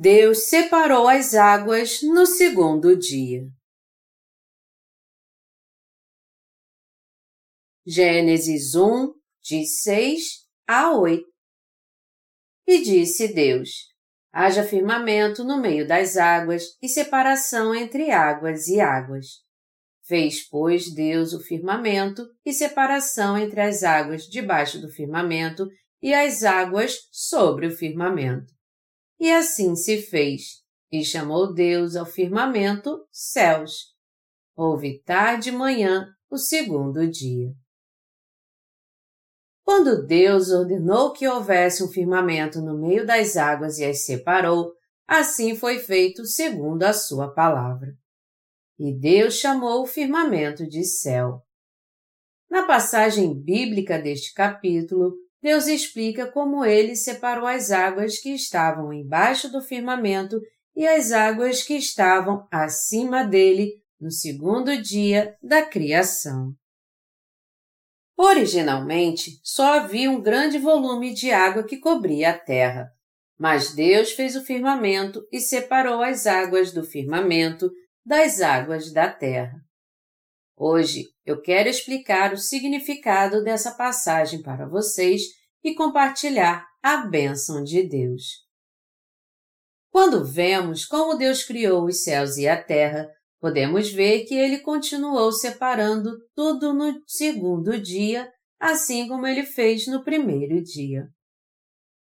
Deus separou as águas no segundo dia. Gênesis 1, de 6 a 8 E disse Deus: Haja firmamento no meio das águas e separação entre águas e águas. Fez, pois, Deus o firmamento e separação entre as águas debaixo do firmamento e as águas sobre o firmamento. E assim se fez, e chamou Deus ao firmamento céus. Houve tarde e manhã o segundo dia. Quando Deus ordenou que houvesse um firmamento no meio das águas e as separou, assim foi feito segundo a sua palavra. E Deus chamou o firmamento de céu. Na passagem bíblica deste capítulo, Deus explica como ele separou as águas que estavam embaixo do firmamento e as águas que estavam acima dele no segundo dia da criação. Originalmente, só havia um grande volume de água que cobria a terra, mas Deus fez o firmamento e separou as águas do firmamento das águas da terra. Hoje eu quero explicar o significado dessa passagem para vocês e compartilhar a bênção de Deus. Quando vemos como Deus criou os céus e a terra, podemos ver que ele continuou separando tudo no segundo dia, assim como ele fez no primeiro dia.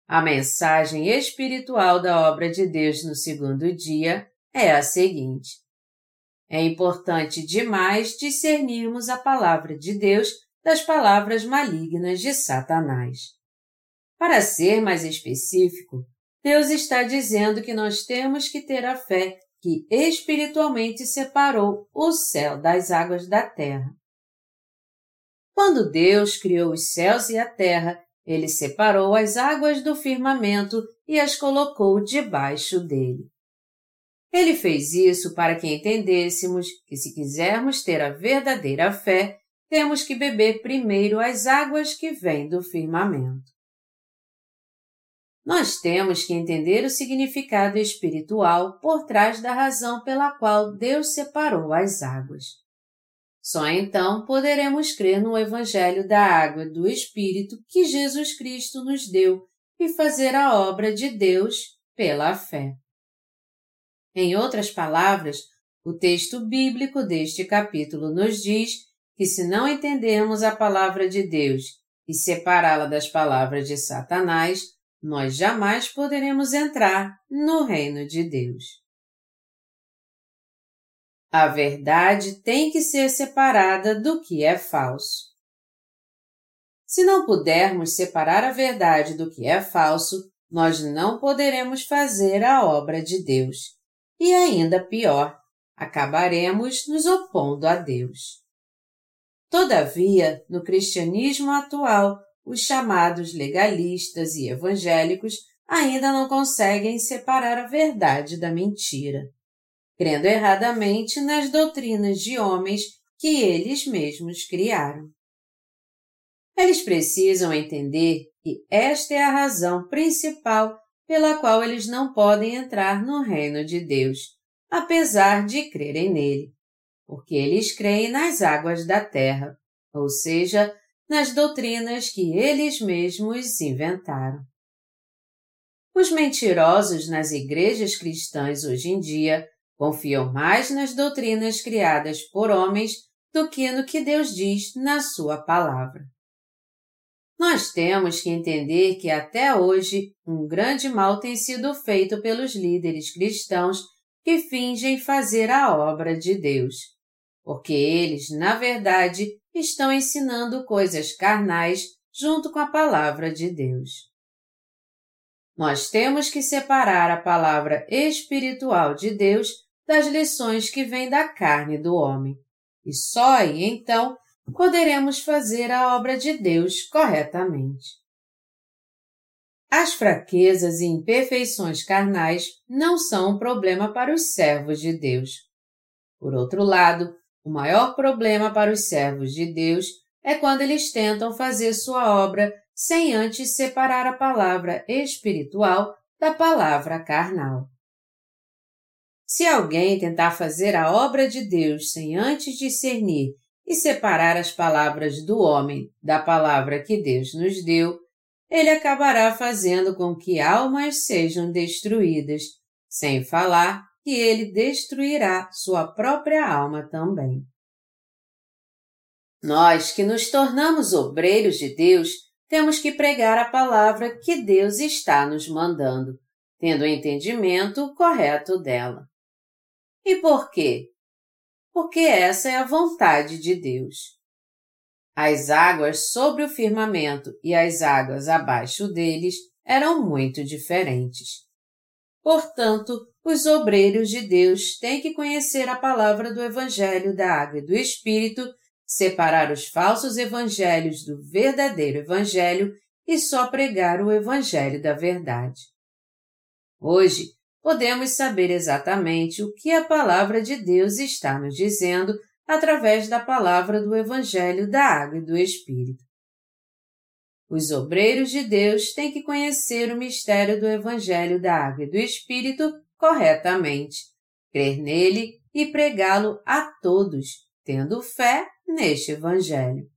A mensagem espiritual da obra de Deus no segundo dia é a seguinte: é importante demais discernirmos a palavra de Deus das palavras malignas de Satanás. Para ser mais específico, Deus está dizendo que nós temos que ter a fé que espiritualmente separou o céu das águas da terra. Quando Deus criou os céus e a terra, ele separou as águas do firmamento e as colocou debaixo dele. Ele fez isso para que entendêssemos que, se quisermos ter a verdadeira fé, temos que beber primeiro as águas que vêm do firmamento. Nós temos que entender o significado espiritual por trás da razão pela qual Deus separou as águas. Só então poderemos crer no Evangelho da Água e do Espírito que Jesus Cristo nos deu e fazer a obra de Deus pela fé. Em outras palavras, o texto bíblico deste capítulo nos diz que se não entendermos a palavra de Deus e separá-la das palavras de Satanás, nós jamais poderemos entrar no reino de Deus. A verdade tem que ser separada do que é falso. Se não pudermos separar a verdade do que é falso, nós não poderemos fazer a obra de Deus e ainda pior, acabaremos nos opondo a Deus. Todavia, no cristianismo atual, os chamados legalistas e evangélicos ainda não conseguem separar a verdade da mentira, crendo erradamente nas doutrinas de homens que eles mesmos criaram. Eles precisam entender que esta é a razão principal pela qual eles não podem entrar no reino de Deus, apesar de crerem nele, porque eles creem nas águas da terra, ou seja, nas doutrinas que eles mesmos inventaram. Os mentirosos nas igrejas cristãs hoje em dia confiam mais nas doutrinas criadas por homens do que no que Deus diz na Sua palavra. Nós temos que entender que até hoje um grande mal tem sido feito pelos líderes cristãos que fingem fazer a obra de Deus, porque eles, na verdade, estão ensinando coisas carnais junto com a palavra de Deus. Nós temos que separar a palavra espiritual de Deus das lições que vêm da carne do homem, e só aí então poderemos fazer a obra de Deus corretamente. As fraquezas e imperfeições carnais não são um problema para os servos de Deus. Por outro lado, o maior problema para os servos de Deus é quando eles tentam fazer sua obra sem antes separar a palavra espiritual da palavra carnal. Se alguém tentar fazer a obra de Deus sem antes discernir e separar as palavras do homem da palavra que Deus nos deu, ele acabará fazendo com que almas sejam destruídas, sem falar que ele destruirá sua própria alma também. Nós que nos tornamos obreiros de Deus, temos que pregar a palavra que Deus está nos mandando, tendo o entendimento correto dela. E por quê? Porque essa é a vontade de Deus. As águas sobre o firmamento e as águas abaixo deles eram muito diferentes. Portanto, os obreiros de Deus têm que conhecer a palavra do Evangelho da Água e do Espírito, separar os falsos evangelhos do verdadeiro Evangelho e só pregar o Evangelho da verdade. Hoje, podemos saber exatamente o que a palavra de Deus está nos dizendo através da palavra do Evangelho da Água e do Espírito. Os obreiros de Deus têm que conhecer o mistério do Evangelho da Água e do Espírito corretamente, crer nele e pregá-lo a todos, tendo fé neste Evangelho.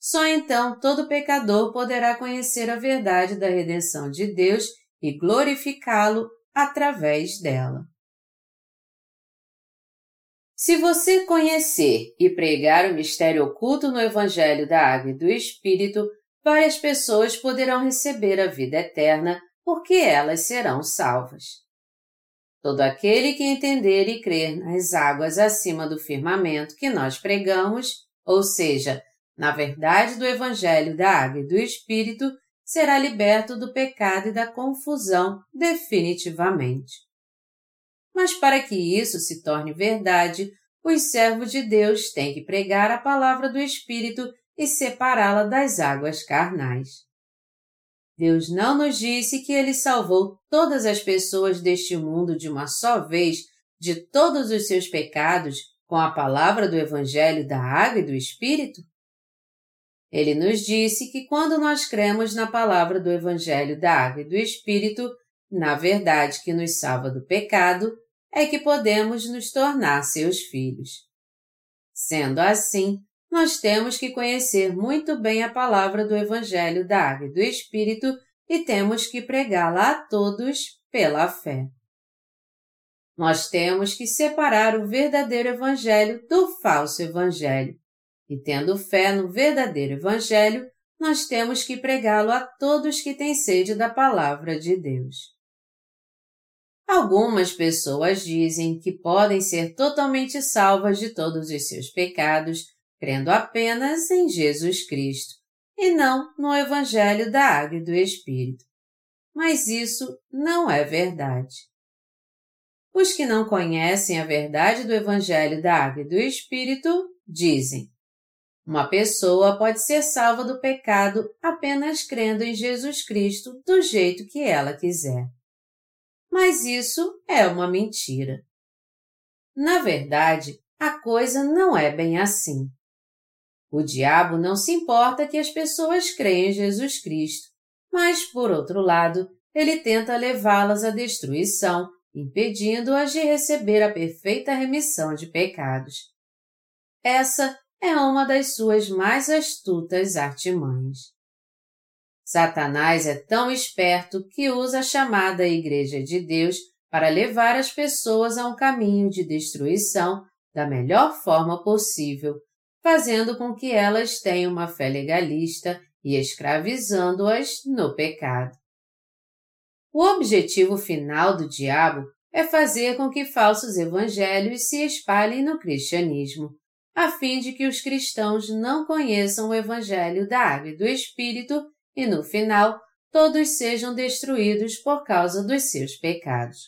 Só então todo pecador poderá conhecer a verdade da redenção de Deus e glorificá-lo através dela. Se você conhecer e pregar o mistério oculto no Evangelho da Água e do Espírito, várias pessoas poderão receber a vida eterna, porque elas serão salvas. Todo aquele que entender e crer nas águas acima do firmamento que nós pregamos, ou seja, na verdade do Evangelho da Água e do Espírito, será liberto do pecado e da confusão definitivamente. Mas para que isso se torne verdade, os servos de Deus têm que pregar a palavra do Espírito e separá-la das águas carnais. Deus não nos disse que Ele salvou todas as pessoas deste mundo de uma só vez de todos os seus pecados com a palavra do Evangelho da Água e do Espírito? Ele nos disse que quando nós cremos na palavra do Evangelho da Água e do Espírito, na verdade que nos salva do pecado, é que podemos nos tornar seus filhos. Sendo assim, nós temos que conhecer muito bem a palavra do Evangelho da Água e do Espírito e temos que pregá-la a todos pela fé. Nós temos que separar o verdadeiro Evangelho do falso Evangelho. E tendo fé no verdadeiro Evangelho, nós temos que pregá-lo a todos que têm sede da palavra de Deus. Algumas pessoas dizem que podem ser totalmente salvas de todos os seus pecados crendo apenas em Jesus Cristo e não no Evangelho da Água e do Espírito. Mas isso não é verdade. Os que não conhecem a verdade do Evangelho da Água e do Espírito dizem: uma pessoa pode ser salva do pecado apenas crendo em Jesus Cristo do jeito que ela quiser. Mas isso é uma mentira. Na verdade, a coisa não é bem assim. O diabo não se importa que as pessoas creiam em Jesus Cristo, mas, por outro lado, ele tenta levá-las à destruição, impedindo-as de receber a perfeita remissão de pecados. Essa é uma das suas mais astutas artimanhas. Satanás é tão esperto que usa a chamada Igreja de Deus para levar as pessoas a um caminho de destruição da melhor forma possível, fazendo com que elas tenham uma fé legalista e escravizando-as no pecado. O objetivo final do diabo é fazer com que falsos evangelhos se espalhem no cristianismo, a fim de que os cristãos não conheçam o evangelho da água e do Espírito e, no final, todos sejam destruídos por causa dos seus pecados.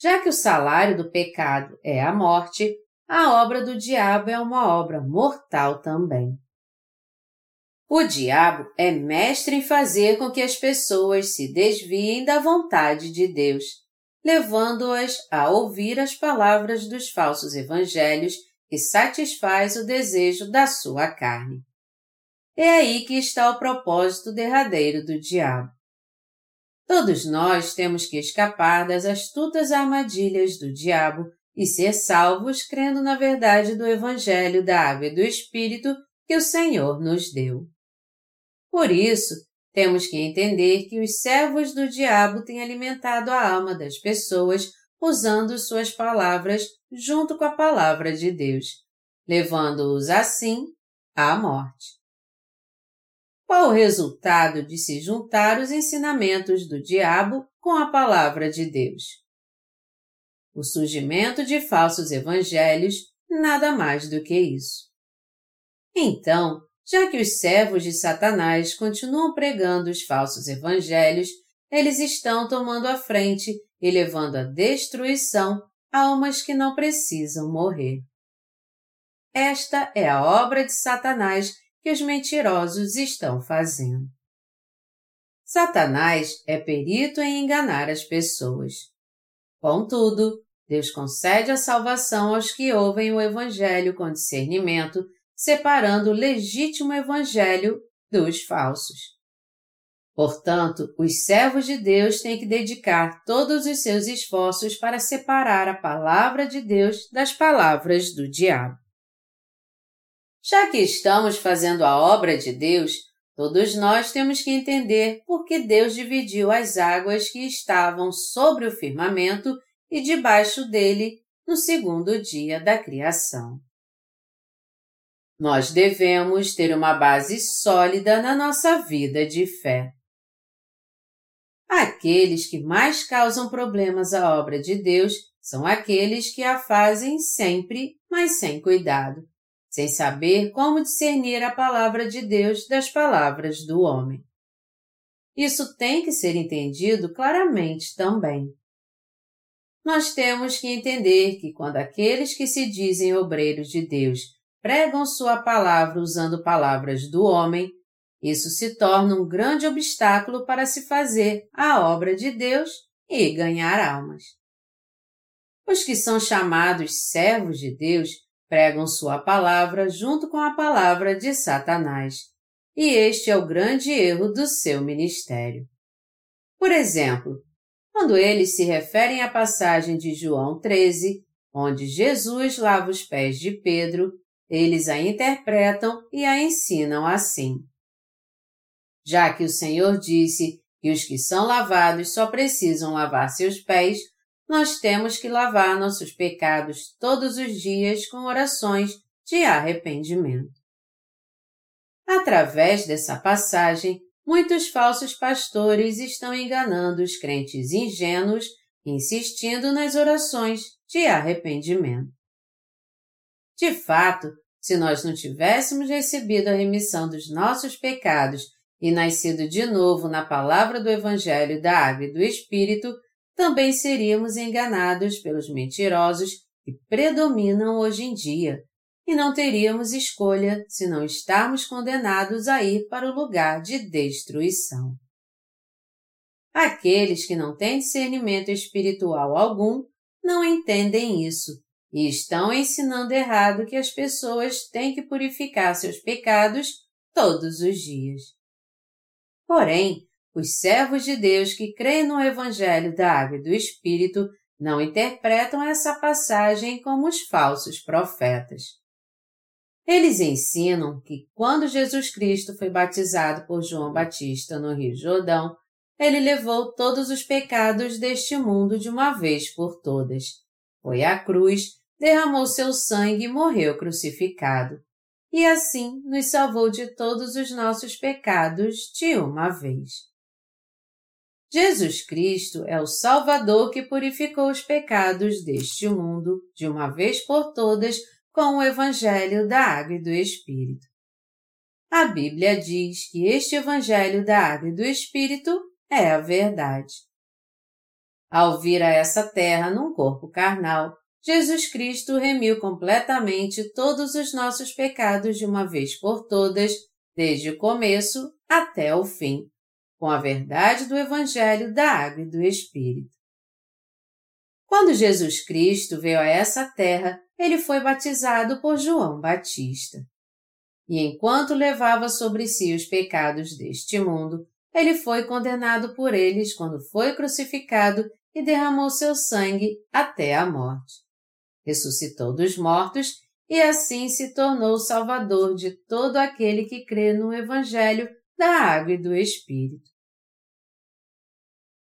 Já que o salário do pecado é a morte, a obra do diabo é uma obra mortal também. O diabo é mestre em fazer com que as pessoas se desviem da vontade de Deus, levando-as a ouvir as palavras dos falsos evangelhos que satisfaz o desejo da sua carne. É aí que está o propósito derradeiro do diabo. Todos nós temos que escapar das astutas armadilhas do diabo e ser salvos crendo na verdade do Evangelho da Água e do Espírito que o Senhor nos deu. Por isso, temos que entender que os servos do diabo têm alimentado a alma das pessoas usando suas palavras junto com a palavra de Deus, levando-os assim à morte. Qual o resultado de se juntar os ensinamentos do diabo com a palavra de Deus? O surgimento de falsos evangelhos, nada mais do que isso. Então, já que os servos de Satanás continuam pregando os falsos evangelhos, eles estão tomando a frente e levando à destruição almas que não precisam morrer. Esta é a obra de Satanás que os mentirosos estão fazendo. Satanás é perito em enganar as pessoas. Contudo, Deus concede a salvação aos que ouvem o Evangelho com discernimento, separando o legítimo Evangelho dos falsos. Portanto, os servos de Deus têm que dedicar todos os seus esforços para separar a palavra de Deus das palavras do diabo. Já que estamos fazendo a obra de Deus, todos nós temos que entender por que Deus dividiu as águas que estavam sobre o firmamento e debaixo dele no segundo dia da criação. Nós devemos ter uma base sólida na nossa vida de fé. Aqueles que mais causam problemas à obra de Deus são aqueles que a fazem sempre, mas sem cuidado, sem saber como discernir a palavra de Deus das palavras do homem. Isso tem que ser entendido claramente também nós temos que entender que quando aqueles que se dizem obreiros de Deus pregam sua palavra usando palavras do homem, isso se torna um grande obstáculo para se fazer a obra de Deus e ganhar almas. Os que são chamados servos de Deus pregam sua palavra junto com a palavra de Satanás, e este é o grande erro do seu ministério. Por exemplo, quando eles se referem à passagem de João 13, onde Jesus lava os pés de Pedro, eles a interpretam e a ensinam assim. Já que o Senhor disse que os que são lavados só precisam lavar seus pés, nós temos que lavar nossos pecados todos os dias com orações de arrependimento. Através dessa passagem, muitos falsos pastores estão enganando os crentes ingênuos, insistindo nas orações de arrependimento. De fato, se nós não tivéssemos recebido a remissão dos nossos pecados e nascido de novo na palavra do Evangelho da Água e do Espírito, também seríamos enganados pelos mentirosos que predominam hoje em dia, e não teríamos escolha se não estarmos condenados a ir para o lugar de destruição. Aqueles que não têm discernimento espiritual algum não entendem isso e estão ensinando errado que as pessoas têm que purificar seus pecados todos os dias. Porém, os servos de Deus que creem no Evangelho da Água e do Espírito não interpretam essa passagem como os falsos profetas. Eles ensinam que quando Jesus Cristo foi batizado por João Batista no Rio Jordão, ele levou todos os pecados deste mundo de uma vez por todas. Foi à cruz, derramou seu sangue e morreu crucificado. E assim nos salvou de todos os nossos pecados de uma vez. Jesus Cristo é o Salvador que purificou os pecados deste mundo de uma vez por todas com o Evangelho da Água e do Espírito. A Bíblia diz que este Evangelho da Água e do Espírito é a verdade. Ao vir a essa terra num corpo carnal, Jesus Cristo remiu completamente todos os nossos pecados de uma vez por todas, desde o começo até o fim, com a verdade do Evangelho da Água e do Espírito. Quando Jesus Cristo veio a essa terra, ele foi batizado por João Batista. E enquanto levava sobre si os pecados deste mundo, ele foi condenado por eles quando foi crucificado e derramou seu sangue até a morte. Ressuscitou dos mortos e assim se tornou o Salvador de todo aquele que crê no Evangelho da Água e do Espírito.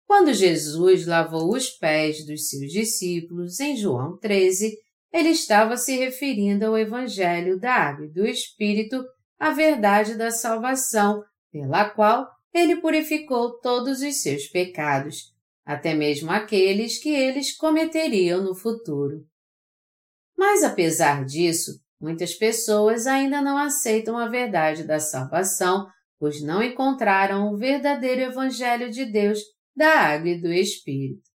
Quando Jesus lavou os pés dos seus discípulos em João 13, ele estava se referindo ao Evangelho da Água e do Espírito, a verdade da salvação, pela qual ele purificou todos os seus pecados, até mesmo aqueles que eles cometeriam no futuro. Mas apesar disso, muitas pessoas ainda não aceitam a verdade da salvação, pois não encontraram o verdadeiro Evangelho de Deus da água e do Espírito.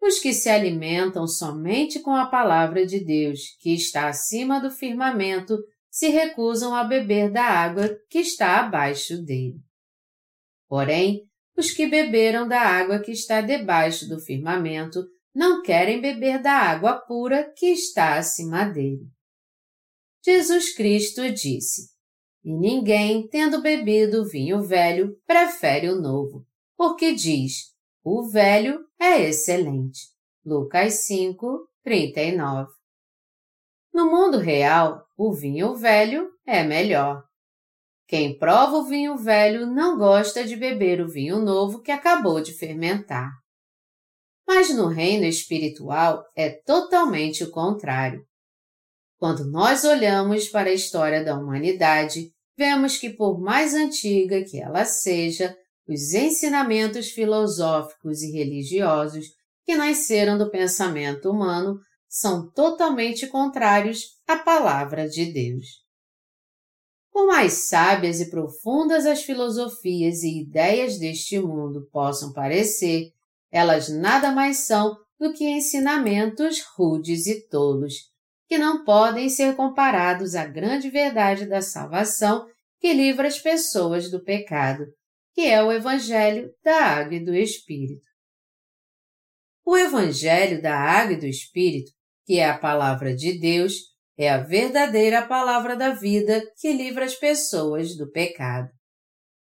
Os que se alimentam somente com a palavra de Deus, que está acima do firmamento, se recusam a beber da água que está abaixo dele. Porém, os que beberam da água que está debaixo do firmamento não querem beber da água pura que está acima dele. Jesus Cristo disse: E ninguém, tendo bebido vinho velho, prefere o novo, porque diz: O velho é excelente. Lucas 5, 39. No mundo real, o vinho velho é melhor. Quem prova o vinho velho não gosta de beber o vinho novo que acabou de fermentar. Mas no reino espiritual é totalmente o contrário. Quando nós olhamos para a história da humanidade, vemos que, por mais antiga que ela seja, os ensinamentos filosóficos e religiosos que nasceram do pensamento humano são totalmente contrários à palavra de Deus. Por mais sábias e profundas as filosofias e ideias deste mundo possam parecer, elas nada mais são do que ensinamentos rudes e tolos, que não podem ser comparados à grande verdade da salvação que livra as pessoas do pecado, que é o Evangelho da Água e do Espírito. O Evangelho da Água e do Espírito, que é a palavra de Deus, é a verdadeira palavra da vida que livra as pessoas do pecado.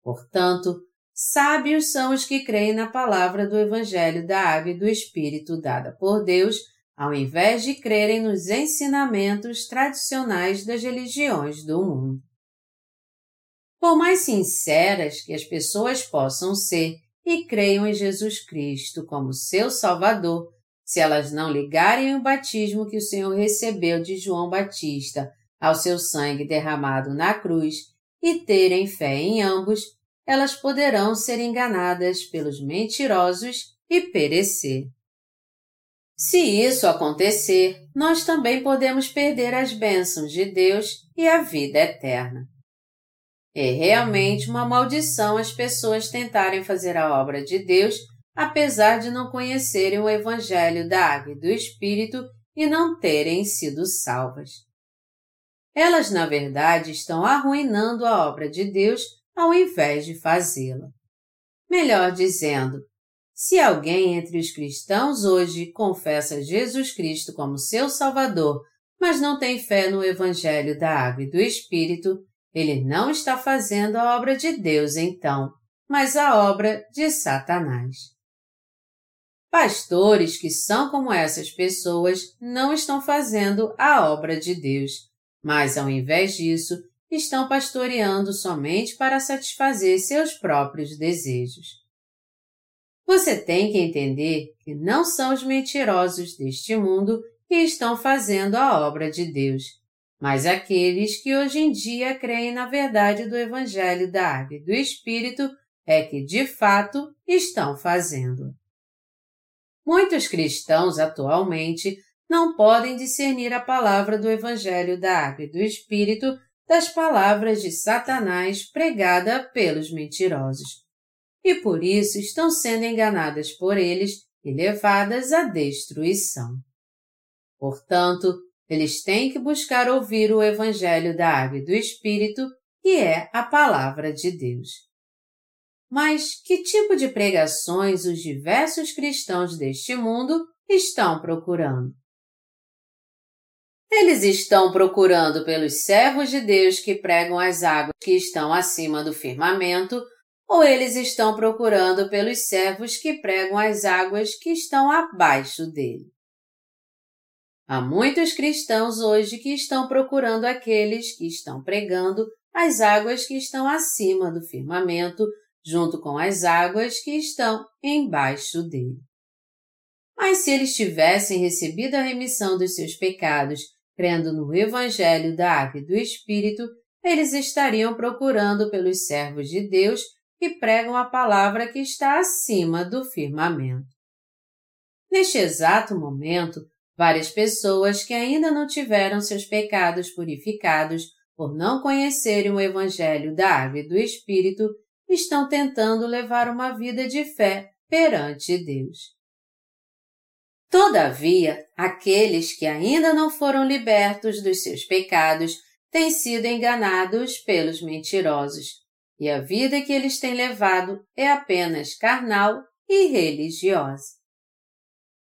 Portanto, sábios são os que creem na palavra do Evangelho da Água e do Espírito dada por Deus, ao invés de crerem nos ensinamentos tradicionais das religiões do mundo. Por mais sinceras que as pessoas possam ser e creiam em Jesus Cristo como seu Salvador, se elas não ligarem o batismo que o Senhor recebeu de João Batista ao seu sangue derramado na cruz e terem fé em ambos, elas poderão ser enganadas pelos mentirosos e perecer. Se isso acontecer, nós também podemos perder as bênçãos de Deus e a vida eterna. É realmente uma maldição as pessoas tentarem fazer a obra de Deus apesar de não conhecerem o Evangelho da Água e do Espírito e não terem sido salvas. Elas, na verdade, estão arruinando a obra de Deus ao invés de fazê-la. Melhor dizendo, se alguém entre os cristãos hoje confessa Jesus Cristo como seu Salvador, mas não tem fé no Evangelho da Água e do Espírito, ele não está fazendo a obra de Deus então, mas a obra de Satanás. Pastores que são como essas pessoas não estão fazendo a obra de Deus, mas ao invés disso, estão pastoreando somente para satisfazer seus próprios desejos. Você tem que entender que não são os mentirosos deste mundo que estão fazendo a obra de Deus, mas aqueles que hoje em dia creem na verdade do Evangelho da Água e do Espírito é que de fato estão fazendo. Muitos cristãos atualmente não podem discernir a palavra do Evangelho da Água e do Espírito das palavras de Satanás pregada pelos mentirosos. E por isso estão sendo enganadas por eles e levadas à destruição. Portanto, eles têm que buscar ouvir o Evangelho da Água e do Espírito, que é a palavra de Deus. Mas que tipo de pregações os diversos cristãos deste mundo estão procurando? Eles estão procurando pelos servos de Deus que pregam as águas que estão acima do firmamento, ou eles estão procurando pelos servos que pregam as águas que estão abaixo dele. Há muitos cristãos hoje que estão procurando aqueles que estão pregando as águas que estão acima do firmamento, junto com as águas que estão embaixo dele. Mas se eles tivessem recebido a remissão dos seus pecados, crendo no Evangelho da Água e do Espírito, eles estariam procurando pelos servos de Deus que pregam a palavra que está acima do firmamento. Neste exato momento, várias pessoas que ainda não tiveram seus pecados purificados por não conhecerem o Evangelho da Água e do Espírito estão tentando levar uma vida de fé perante Deus. Todavia, aqueles que ainda não foram libertos dos seus pecados têm sido enganados pelos mentirosos, e a vida que eles têm levado é apenas carnal e religiosa.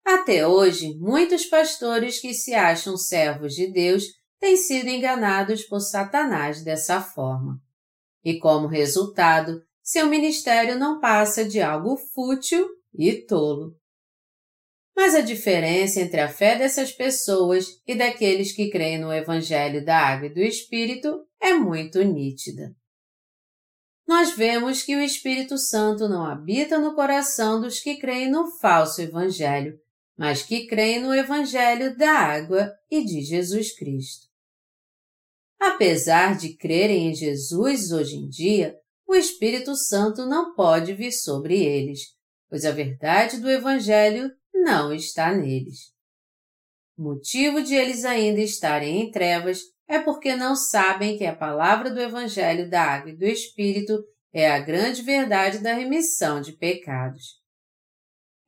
Até hoje, muitos pastores que se acham servos de Deus têm sido enganados por Satanás dessa forma. E como resultado, seu ministério não passa de algo fútil e tolo. Mas a diferença entre a fé dessas pessoas e daqueles que creem no Evangelho da Água e do Espírito é muito nítida. Nós vemos que o Espírito Santo não habita no coração dos que creem no falso Evangelho, mas que creem no Evangelho da Água e de Jesus Cristo. Apesar de crerem em Jesus hoje em dia, o Espírito Santo não pode vir sobre eles, pois a verdade do Evangelho não está neles. O motivo de eles ainda estarem em trevas é porque não sabem que a palavra do Evangelho da Água e do Espírito é a grande verdade da remissão de pecados.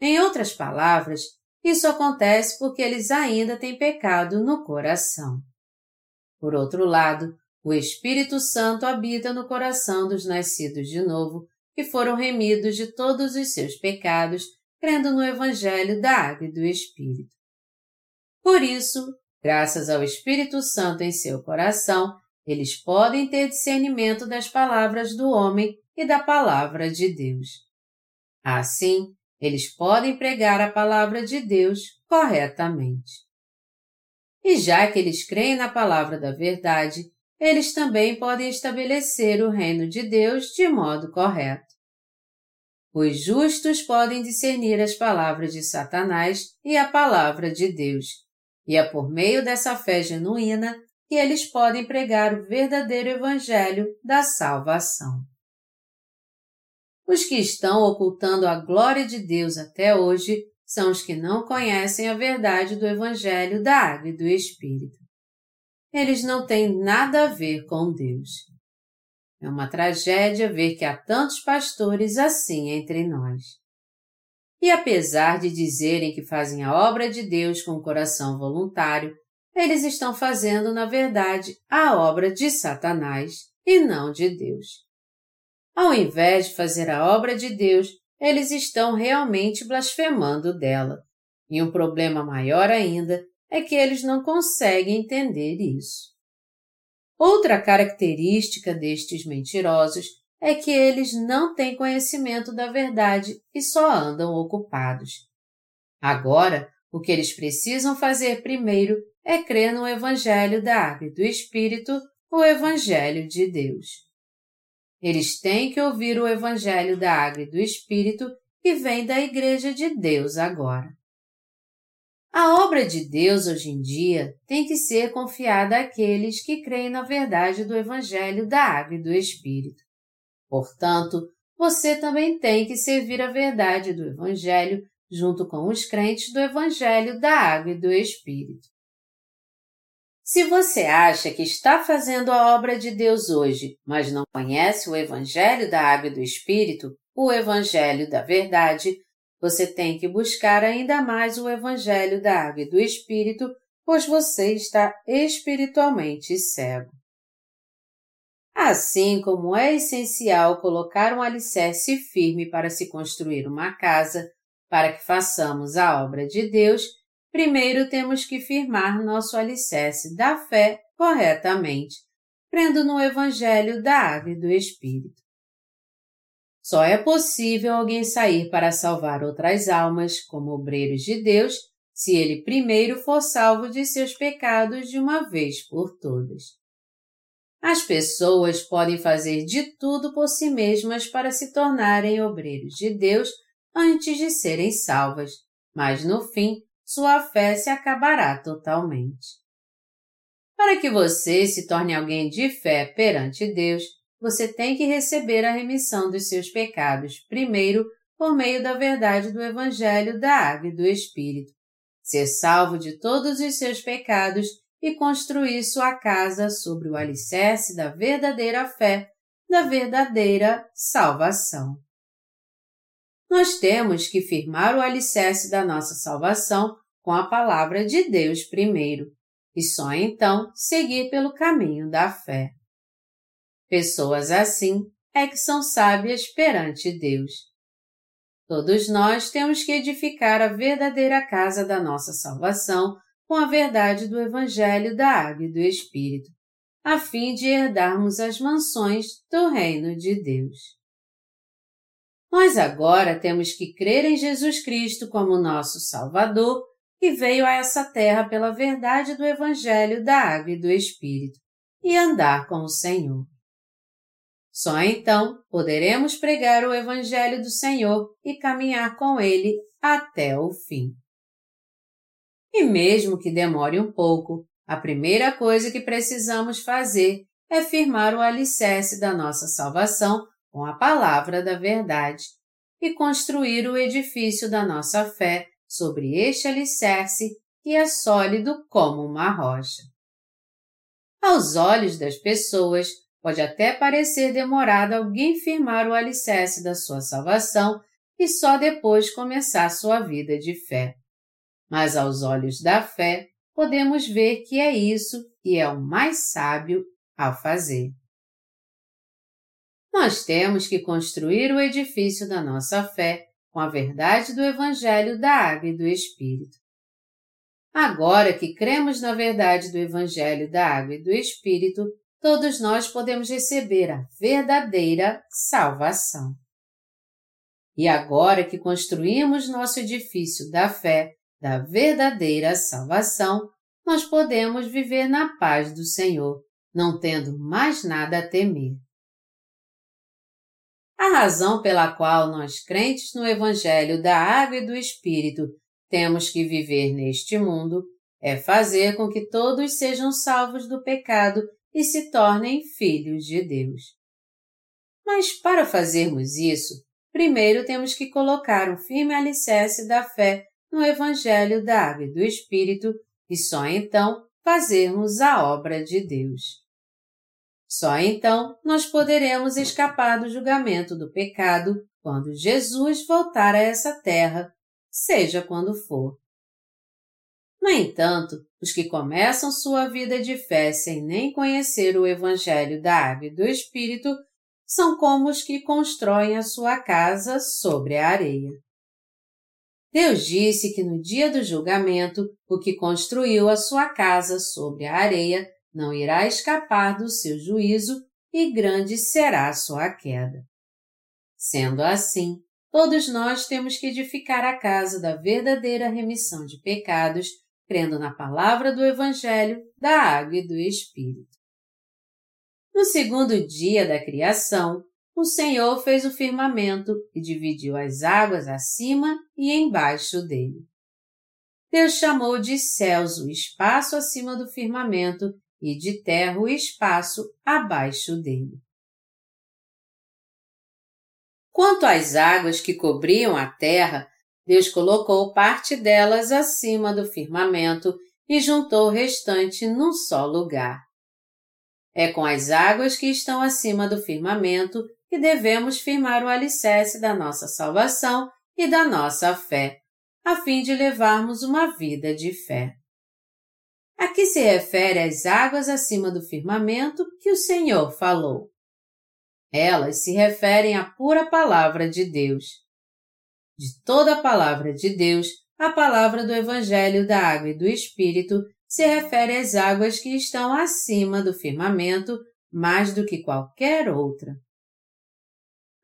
Em outras palavras, isso acontece porque eles ainda têm pecado no coração. Por outro lado, o Espírito Santo habita no coração dos nascidos de novo, que foram remidos de todos os seus pecados crendo no Evangelho da Água e do Espírito. Por isso, graças ao Espírito Santo em seu coração, eles podem ter discernimento das palavras do homem e da palavra de Deus. Assim, eles podem pregar a palavra de Deus corretamente. E já que eles creem na palavra da verdade, eles também podem estabelecer o reino de Deus de modo correto. Os justos podem discernir as palavras de Satanás e a palavra de Deus, e é por meio dessa fé genuína que eles podem pregar o verdadeiro Evangelho da salvação. Os que estão ocultando a glória de Deus até hoje são os que não conhecem a verdade do Evangelho da Água e do Espírito. Eles não têm nada a ver com Deus. É uma tragédia ver que há tantos pastores assim entre nós. E apesar de dizerem que fazem a obra de Deus com o coração voluntário, eles estão fazendo, na verdade, a obra de Satanás e não de Deus. Ao invés de fazer a obra de Deus, eles estão realmente blasfemando dela. E um problema maior ainda é que eles não conseguem entender isso. Outra característica destes mentirosos é que eles não têm conhecimento da verdade e só andam ocupados. Agora, o que eles precisam fazer primeiro é crer no Evangelho da Água e do Espírito, o Evangelho de Deus. Eles têm que ouvir o Evangelho da Água e do Espírito que vem da Igreja de Deus agora. A obra de Deus hoje em dia tem que ser confiada àqueles que creem na verdade do Evangelho da Água e do Espírito. Portanto, você também tem que servir a verdade do Evangelho junto com os crentes do Evangelho da Água e do Espírito. Se você acha que está fazendo a obra de Deus hoje, mas não conhece o Evangelho da Água e do Espírito, o Evangelho da Verdade, você tem que buscar ainda mais o Evangelho da Água e do Espírito, pois você está espiritualmente cego. Assim como é essencial colocar um alicerce firme para se construir uma casa, para que façamos a obra de Deus, primeiro temos que firmar nosso alicerce da fé corretamente, crendo no Evangelho da Água e do Espírito. Só é possível alguém sair para salvar outras almas como obreiros de Deus se ele primeiro for salvo de seus pecados de uma vez por todas. As pessoas podem fazer de tudo por si mesmas para se tornarem obreiros de Deus antes de serem salvas, mas no fim sua fé se acabará totalmente. Para que você se torne alguém de fé perante Deus, você tem que receber a remissão dos seus pecados primeiro por meio da verdade do Evangelho da Água e do Espírito, ser salvo de todos os seus pecados e construir sua casa sobre o alicerce da verdadeira fé, da verdadeira salvação. Nós temos que firmar o alicerce da nossa salvação com a palavra de Deus primeiro, e só então seguir pelo caminho da fé. Pessoas assim é que são sábias perante Deus. Todos nós temos que edificar a verdadeira casa da nossa salvação com a verdade do Evangelho da Água e do Espírito, a fim de herdarmos as mansões do Reino de Deus. Nós agora temos que crer em Jesus Cristo como nosso Salvador, que veio a essa terra pela verdade do Evangelho da Água e do Espírito, e andar com o Senhor. Só então poderemos pregar o Evangelho do Senhor e caminhar com ele até o fim. E mesmo que demore um pouco, a primeira coisa que precisamos fazer é firmar o alicerce da nossa salvação com a palavra da verdade e construir o edifício da nossa fé sobre este alicerce que é sólido como uma rocha. Aos olhos das pessoas, Pode até parecer demorado alguém firmar o alicerce da sua salvação e só depois começar sua vida de fé. Mas aos olhos da fé, podemos ver que é isso e é o mais sábio a fazer. Nós temos que construir o edifício da nossa fé com a verdade do Evangelho da Água e do Espírito. Agora que cremos na verdade do Evangelho da Água e do Espírito, todos nós podemos receber a verdadeira salvação. E agora que construímos nosso edifício da fé, da verdadeira salvação, nós podemos viver na paz do Senhor, não tendo mais nada a temer. A razão pela qual nós, crentes no Evangelho da Água e do Espírito, temos que viver neste mundo é fazer com que todos sejam salvos do pecado e se tornem filhos de Deus. Mas para fazermos isso, primeiro temos que colocar um firme alicerce da fé no Evangelho da Água e do Espírito e só então fazermos a obra de Deus. Só então nós poderemos escapar do julgamento do pecado quando Jesus voltar a essa terra, seja quando for. No entanto, os que começam sua vida de fé sem nem conhecer o Evangelho da Água e do Espírito são como os que constroem a sua casa sobre a areia. Deus disse que no dia do julgamento, o que construiu a sua casa sobre a areia não irá escapar do seu juízo e grande será a sua queda. Sendo assim, todos nós temos que edificar a casa da verdadeira remissão de pecados crendo na palavra do Evangelho, da água e do Espírito. No segundo dia da criação, o Senhor fez o firmamento e dividiu as águas acima e embaixo dele. Deus chamou de céus o espaço acima do firmamento e de terra o espaço abaixo dele. Quanto às águas que cobriam a terra, Deus colocou parte delas acima do firmamento e juntou o restante num só lugar. É com as águas que estão acima do firmamento que devemos firmar o alicerce da nossa salvação e da nossa fé, a fim de levarmos uma vida de fé. Aqui se refere às águas acima do firmamento que o Senhor falou. Elas se referem à pura palavra de Deus de toda a palavra de Deus, a palavra do Evangelho da Água e do Espírito se refere às águas que estão acima do firmamento mais do que qualquer outra.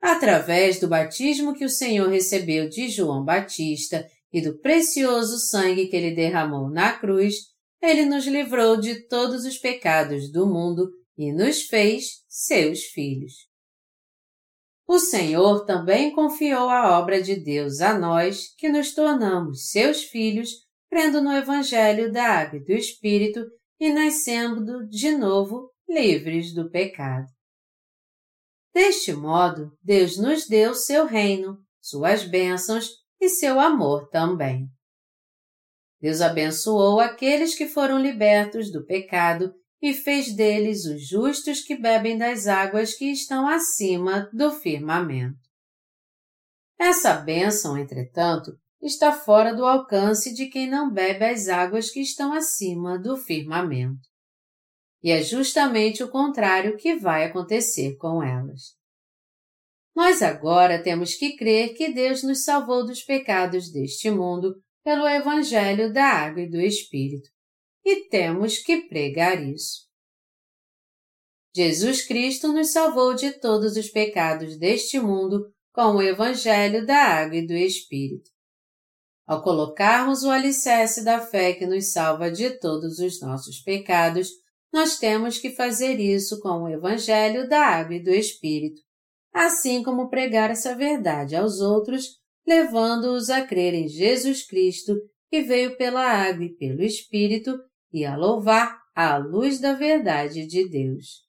através do batismo que o Senhor recebeu de João Batista e do precioso sangue que ele derramou na cruz, ele nos livrou de todos os pecados do mundo e nos fez seus filhos. O Senhor também confiou a obra de Deus a nós, que nos tornamos seus filhos, crendo no Evangelho da Água e do Espírito e nascendo de novo livres do pecado. Deste modo, Deus nos deu seu reino, suas bênçãos e seu amor também. Deus abençoou aqueles que foram libertos do pecado e fez deles os justos que bebem das águas que estão acima do firmamento. Essa bênção, entretanto, está fora do alcance de quem não bebe as águas que estão acima do firmamento. E é justamente o contrário que vai acontecer com elas. Nós agora temos que crer que Deus nos salvou dos pecados deste mundo pelo Evangelho da Água e do Espírito, e temos que pregar isso. Jesus Cristo nos salvou de todos os pecados deste mundo com o Evangelho da Água e do Espírito. Ao colocarmos o alicerce da fé que nos salva de todos os nossos pecados, nós temos que fazer isso com o Evangelho da Água e do Espírito, assim como pregar essa verdade aos outros, levando-os a crer em Jesus Cristo, que veio pela água e pelo Espírito, e a louvar à luz da verdade de Deus.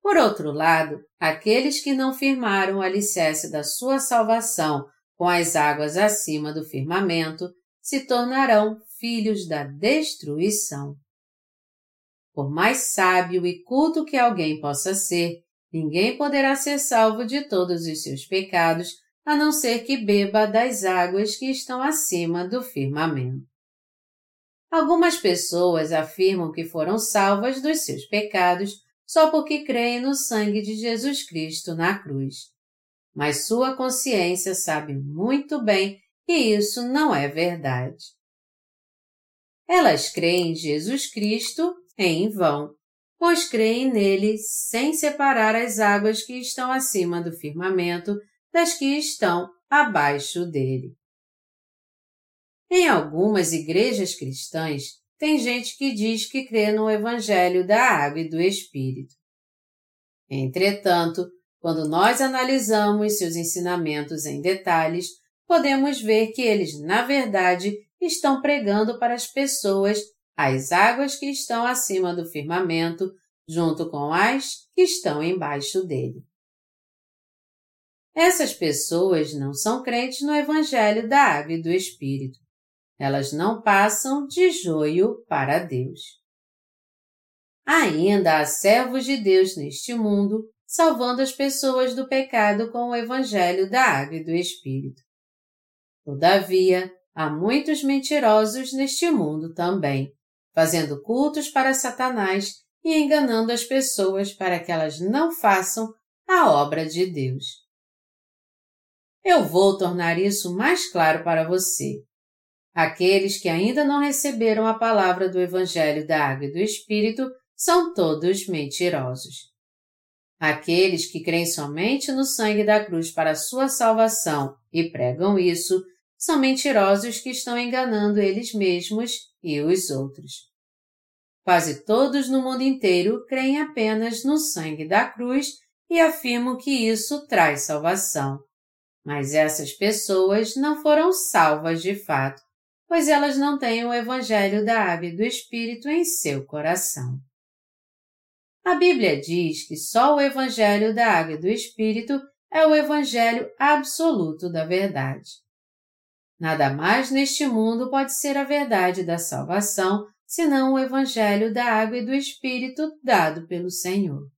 Por outro lado, aqueles que não firmaram o alicerce da sua salvação com as águas acima do firmamento se tornarão filhos da destruição. Por mais sábio e culto que alguém possa ser, ninguém poderá ser salvo de todos os seus pecados a não ser que beba das águas que estão acima do firmamento. Algumas pessoas afirmam que foram salvas dos seus pecados só porque creem no sangue de Jesus Cristo na cruz. Mas sua consciência sabe muito bem que isso não é verdade. Elas creem em Jesus Cristo em vão, pois creem nele sem separar as águas que estão acima do firmamento das que estão abaixo dele. Em algumas igrejas cristãs, tem gente que diz que crê no Evangelho da Água e do Espírito. Entretanto, quando nós analisamos seus ensinamentos em detalhes, podemos ver que eles, na verdade, estão pregando para as pessoas as águas que estão acima do firmamento, junto com as que estão embaixo dele. Essas pessoas não são crentes no Evangelho da Água e do Espírito. Elas não passam de joio para Deus. Ainda há servos de Deus neste mundo, salvando as pessoas do pecado com o Evangelho da Água e do Espírito. Todavia, há muitos mentirosos neste mundo também, fazendo cultos para Satanás e enganando as pessoas para que elas não façam a obra de Deus. Eu vou tornar isso mais claro para você. Aqueles que ainda não receberam a palavra do Evangelho da Água e do Espírito são todos mentirosos. Aqueles que creem somente no sangue da cruz para sua salvação e pregam isso são mentirosos que estão enganando eles mesmos e os outros. Quase todos no mundo inteiro creem apenas no sangue da cruz e afirmam que isso traz salvação. Mas essas pessoas não foram salvas de fato, pois elas não têm o Evangelho da Água e do Espírito em seu coração. A Bíblia diz que só o Evangelho da Água e do Espírito é o Evangelho absoluto da verdade. Nada mais neste mundo pode ser a verdade da salvação senão o Evangelho da Água e do Espírito dado pelo Senhor.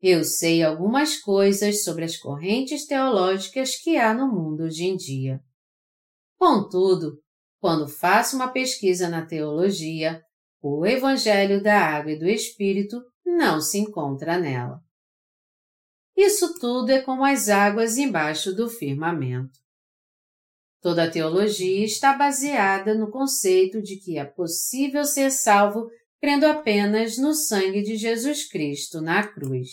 Eu sei algumas coisas sobre as correntes teológicas que há no mundo hoje em dia. Contudo, quando faço uma pesquisa na teologia, o Evangelho da Água e do Espírito não se encontra nela. Isso tudo é como as águas embaixo do firmamento. Toda a teologia está baseada no conceito de que é possível ser salvo crendo apenas no sangue de Jesus Cristo na cruz.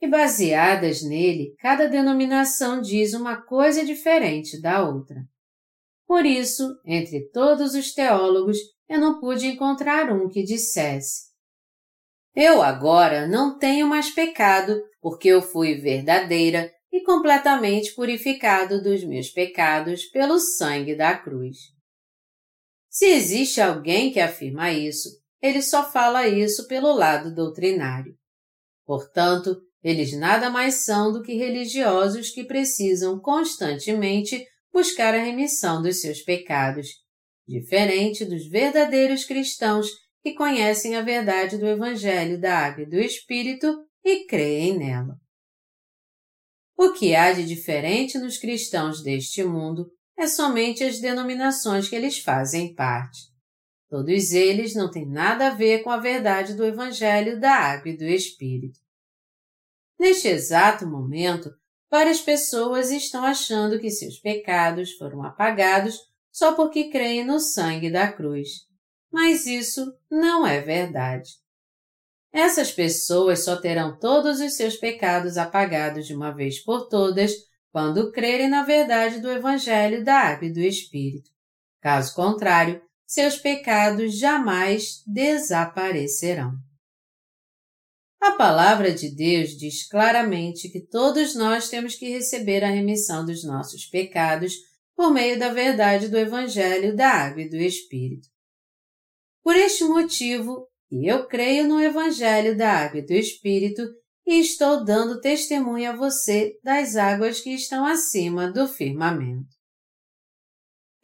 e baseadas nele, cada denominação diz uma coisa diferente da outra. Por isso, entre todos os teólogos, eu não pude encontrar um que dissesse: Eu agora não tenho mais pecado, porque eu fui verdadeira e completamente purificado dos meus pecados pelo sangue da cruz. Se existe alguém que afirma isso, ele só fala isso pelo lado doutrinário. Portanto, eles nada mais são do que religiosos que precisam constantemente buscar a remissão dos seus pecados, diferente dos verdadeiros cristãos que conhecem a verdade do Evangelho da Água e do Espírito e creem nela. O que há de diferente nos cristãos deste mundo é somente as denominações que eles fazem parte. Todos eles não têm nada a ver com a verdade do Evangelho da Água e do Espírito. Neste exato momento, várias pessoas estão achando que seus pecados foram apagados só porque creem no sangue da cruz. Mas isso não é verdade. Essas pessoas só terão todos os seus pecados apagados de uma vez por todas quando crerem na verdade do Evangelho da Água e do Espírito. Caso contrário, seus pecados jamais desaparecerão. A palavra de Deus diz claramente que todos nós temos que receber a remissão dos nossos pecados por meio da verdade do Evangelho da Água e do Espírito. Por este motivo, eu creio no Evangelho da Água e do Espírito e estou dando testemunho a você das águas que estão acima do firmamento.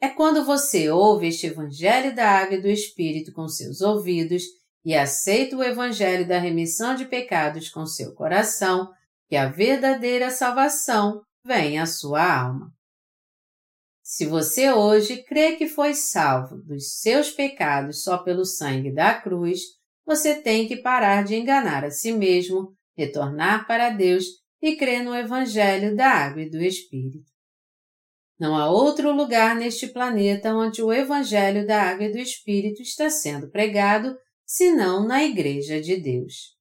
É quando você ouve este Evangelho da Água e do Espírito com seus ouvidos e aceita o Evangelho da remissão de pecados com seu coração, que a verdadeira salvação vem à sua alma. Se você hoje crê que foi salvo dos seus pecados só pelo sangue da cruz, você tem que parar de enganar a si mesmo, retornar para Deus e crer no Evangelho da Água e do Espírito. Não há outro lugar neste planeta onde o Evangelho da Água e do Espírito está sendo pregado senão na Igreja de Deus.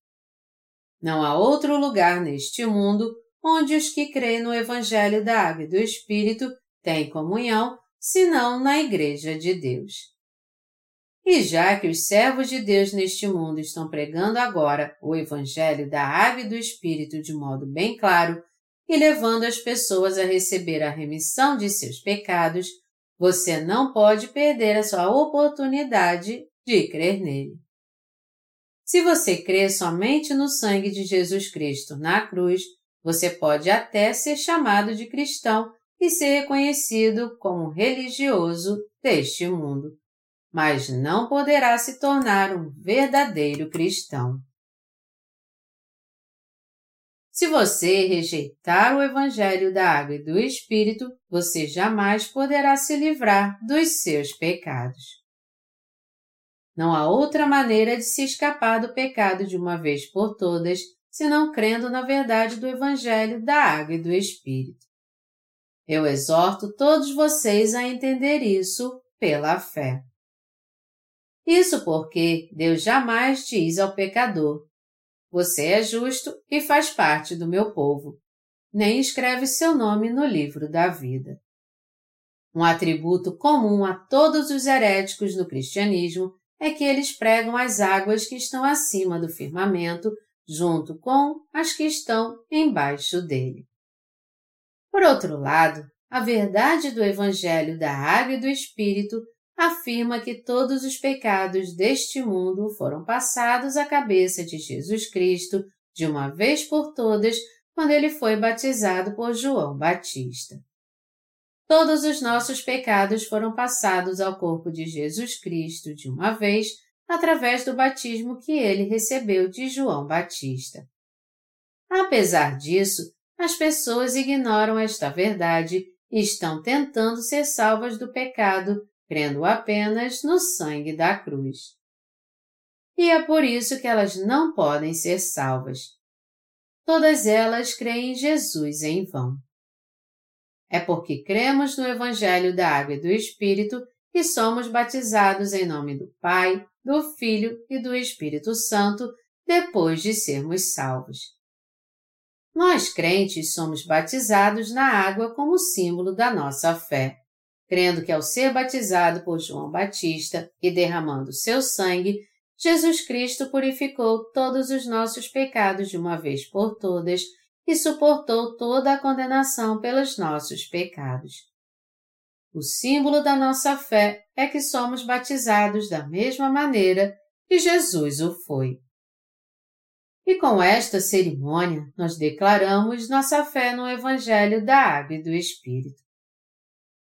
Não há outro lugar neste mundo onde os que creem no Evangelho da Água e do Espírito têm comunhão, senão na Igreja de Deus. E já que os servos de Deus neste mundo estão pregando agora o Evangelho da Água e do Espírito de modo bem claro e levando as pessoas a receber a remissão de seus pecados, você não pode perder a sua oportunidade de crer nele. Se você crê somente no sangue de Jesus Cristo na cruz, você pode até ser chamado de cristão e ser reconhecido como religioso deste mundo, mas não poderá se tornar um verdadeiro cristão. Se você rejeitar o Evangelho da Água e do Espírito, você jamais poderá se livrar dos seus pecados. Não há outra maneira de se escapar do pecado de uma vez por todas, senão crendo na verdade do Evangelho da Água e do Espírito. Eu exorto todos vocês a entender isso pela fé. Isso porque Deus jamais diz ao pecador: Você é justo e faz parte do meu povo, nem escreve seu nome no livro da vida. Um atributo comum a todos os heréticos no cristianismo é que eles pregam as águas que estão acima do firmamento, junto com as que estão embaixo dele. Por outro lado, a verdade do Evangelho da Água e do Espírito afirma que todos os pecados deste mundo foram passados à cabeça de Jesus Cristo de uma vez por todas quando ele foi batizado por João Batista todos os nossos pecados foram passados ao corpo de Jesus Cristo de uma vez através do batismo que ele recebeu de João Batista. Apesar disso, as pessoas ignoram esta verdade e estão tentando ser salvas do pecado, crendo apenas no sangue da cruz. E é por isso que elas não podem ser salvas. Todas elas creem em Jesus em vão. É porque cremos no Evangelho da Água e do Espírito que somos batizados em nome do Pai, do Filho e do Espírito Santo depois de sermos salvos. Nós crentes somos batizados na água como símbolo da nossa fé, crendo que ao ser batizado por João Batista e derramando seu sangue, Jesus Cristo purificou todos os nossos pecados de uma vez por todas e suportou toda a condenação pelos nossos pecados. O símbolo da nossa fé é que somos batizados da mesma maneira que Jesus o foi. E com esta cerimônia, nós declaramos nossa fé no Evangelho da Água e do Espírito.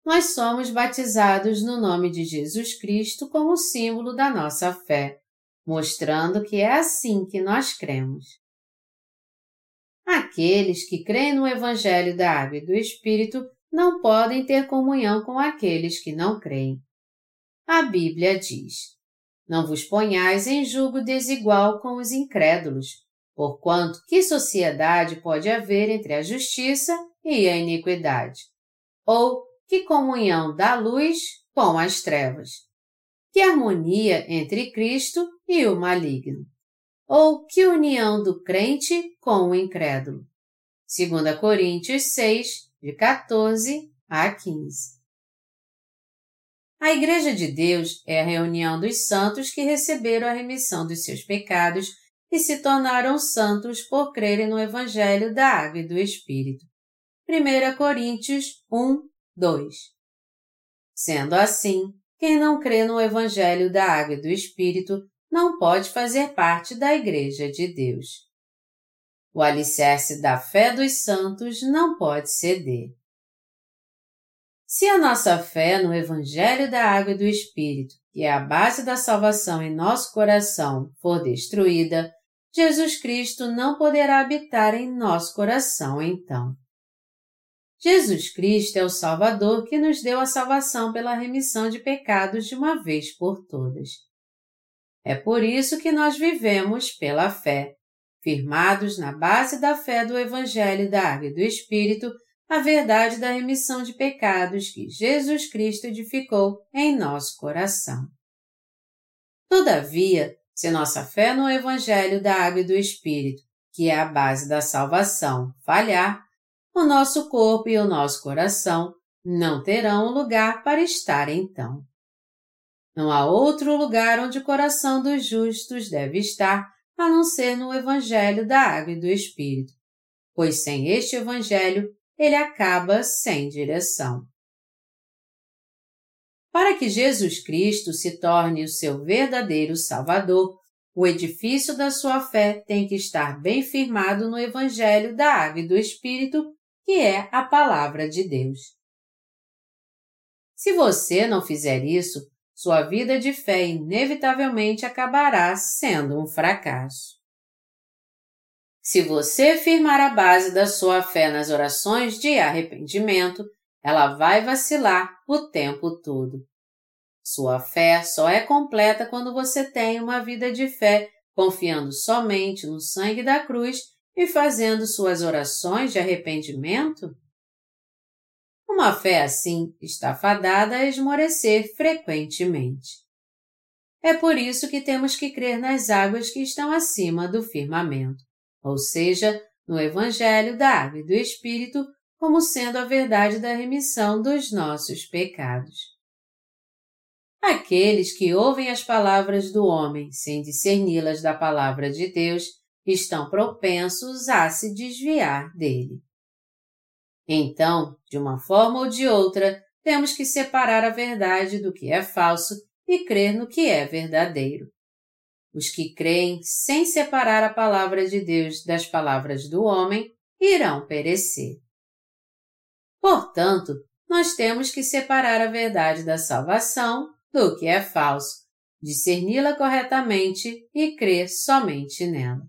Nós somos batizados no nome de Jesus Cristo como símbolo da nossa fé, mostrando que é assim que nós cremos. Aqueles que creem no Evangelho da Água e do Espírito não podem ter comunhão com aqueles que não creem. A Bíblia diz: não vos ponhais em julgo desigual com os incrédulos, porquanto que sociedade pode haver entre a justiça e a iniquidade? Ou que comunhão da luz com as trevas? Que harmonia entre Cristo e o maligno? Ou que união do crente com o incrédulo? 2 Coríntios 6, de 14 a 15. A Igreja de Deus é a reunião dos santos que receberam a remissão dos seus pecados e se tornaram santos por crerem no Evangelho da Água e do Espírito. 1 Coríntios 1, 2 Sendo assim, quem não crê no Evangelho da Água e do Espírito não pode fazer parte da Igreja de Deus. O alicerce da fé dos santos não pode ceder. Se a nossa fé no Evangelho da Água e do Espírito, que é a base da salvação em nosso coração, for destruída, Jesus Cristo não poderá habitar em nosso coração então. Jesus Cristo é o Salvador que nos deu a salvação pela remissão de pecados de uma vez por todas. É por isso que nós vivemos pela fé, firmados na base da fé do Evangelho da Água e do Espírito a verdade da remissão de pecados que Jesus Cristo edificou em nosso coração. Todavia, se nossa fé no Evangelho da Água e do Espírito, que é a base da salvação, falhar, o nosso corpo e o nosso coração não terão lugar para estar então. Não há outro lugar onde o coração dos justos deve estar a não ser no Evangelho da Água e do Espírito, pois sem este Evangelho ele acaba sem direção. Para que Jesus Cristo se torne o seu verdadeiro Salvador, o edifício da sua fé tem que estar bem firmado no Evangelho da Água e do Espírito, que é a Palavra de Deus. Se você não fizer isso, sua vida de fé inevitavelmente acabará sendo um fracasso. Se você firmar a base da sua fé nas orações de arrependimento, ela vai vacilar o tempo todo. Sua fé só é completa quando você tem uma vida de fé confiando somente no sangue da cruz e fazendo suas orações de arrependimento? Uma fé assim está fadada a esmorecer frequentemente. É por isso que temos que crer nas águas que estão acima do firmamento ou seja, no Evangelho da Água e do Espírito, como sendo a verdade da remissão dos nossos pecados. Aqueles que ouvem as palavras do homem sem discerni-las da palavra de Deus estão propensos a se desviar dele. Então, de uma forma ou de outra, temos que separar a verdade do que é falso e crer no que é verdadeiro. Os que creem sem separar a palavra de Deus das palavras do homem irão perecer. Portanto, nós temos que separar a verdade da salvação do que é falso, discerni-la corretamente e crer somente nela.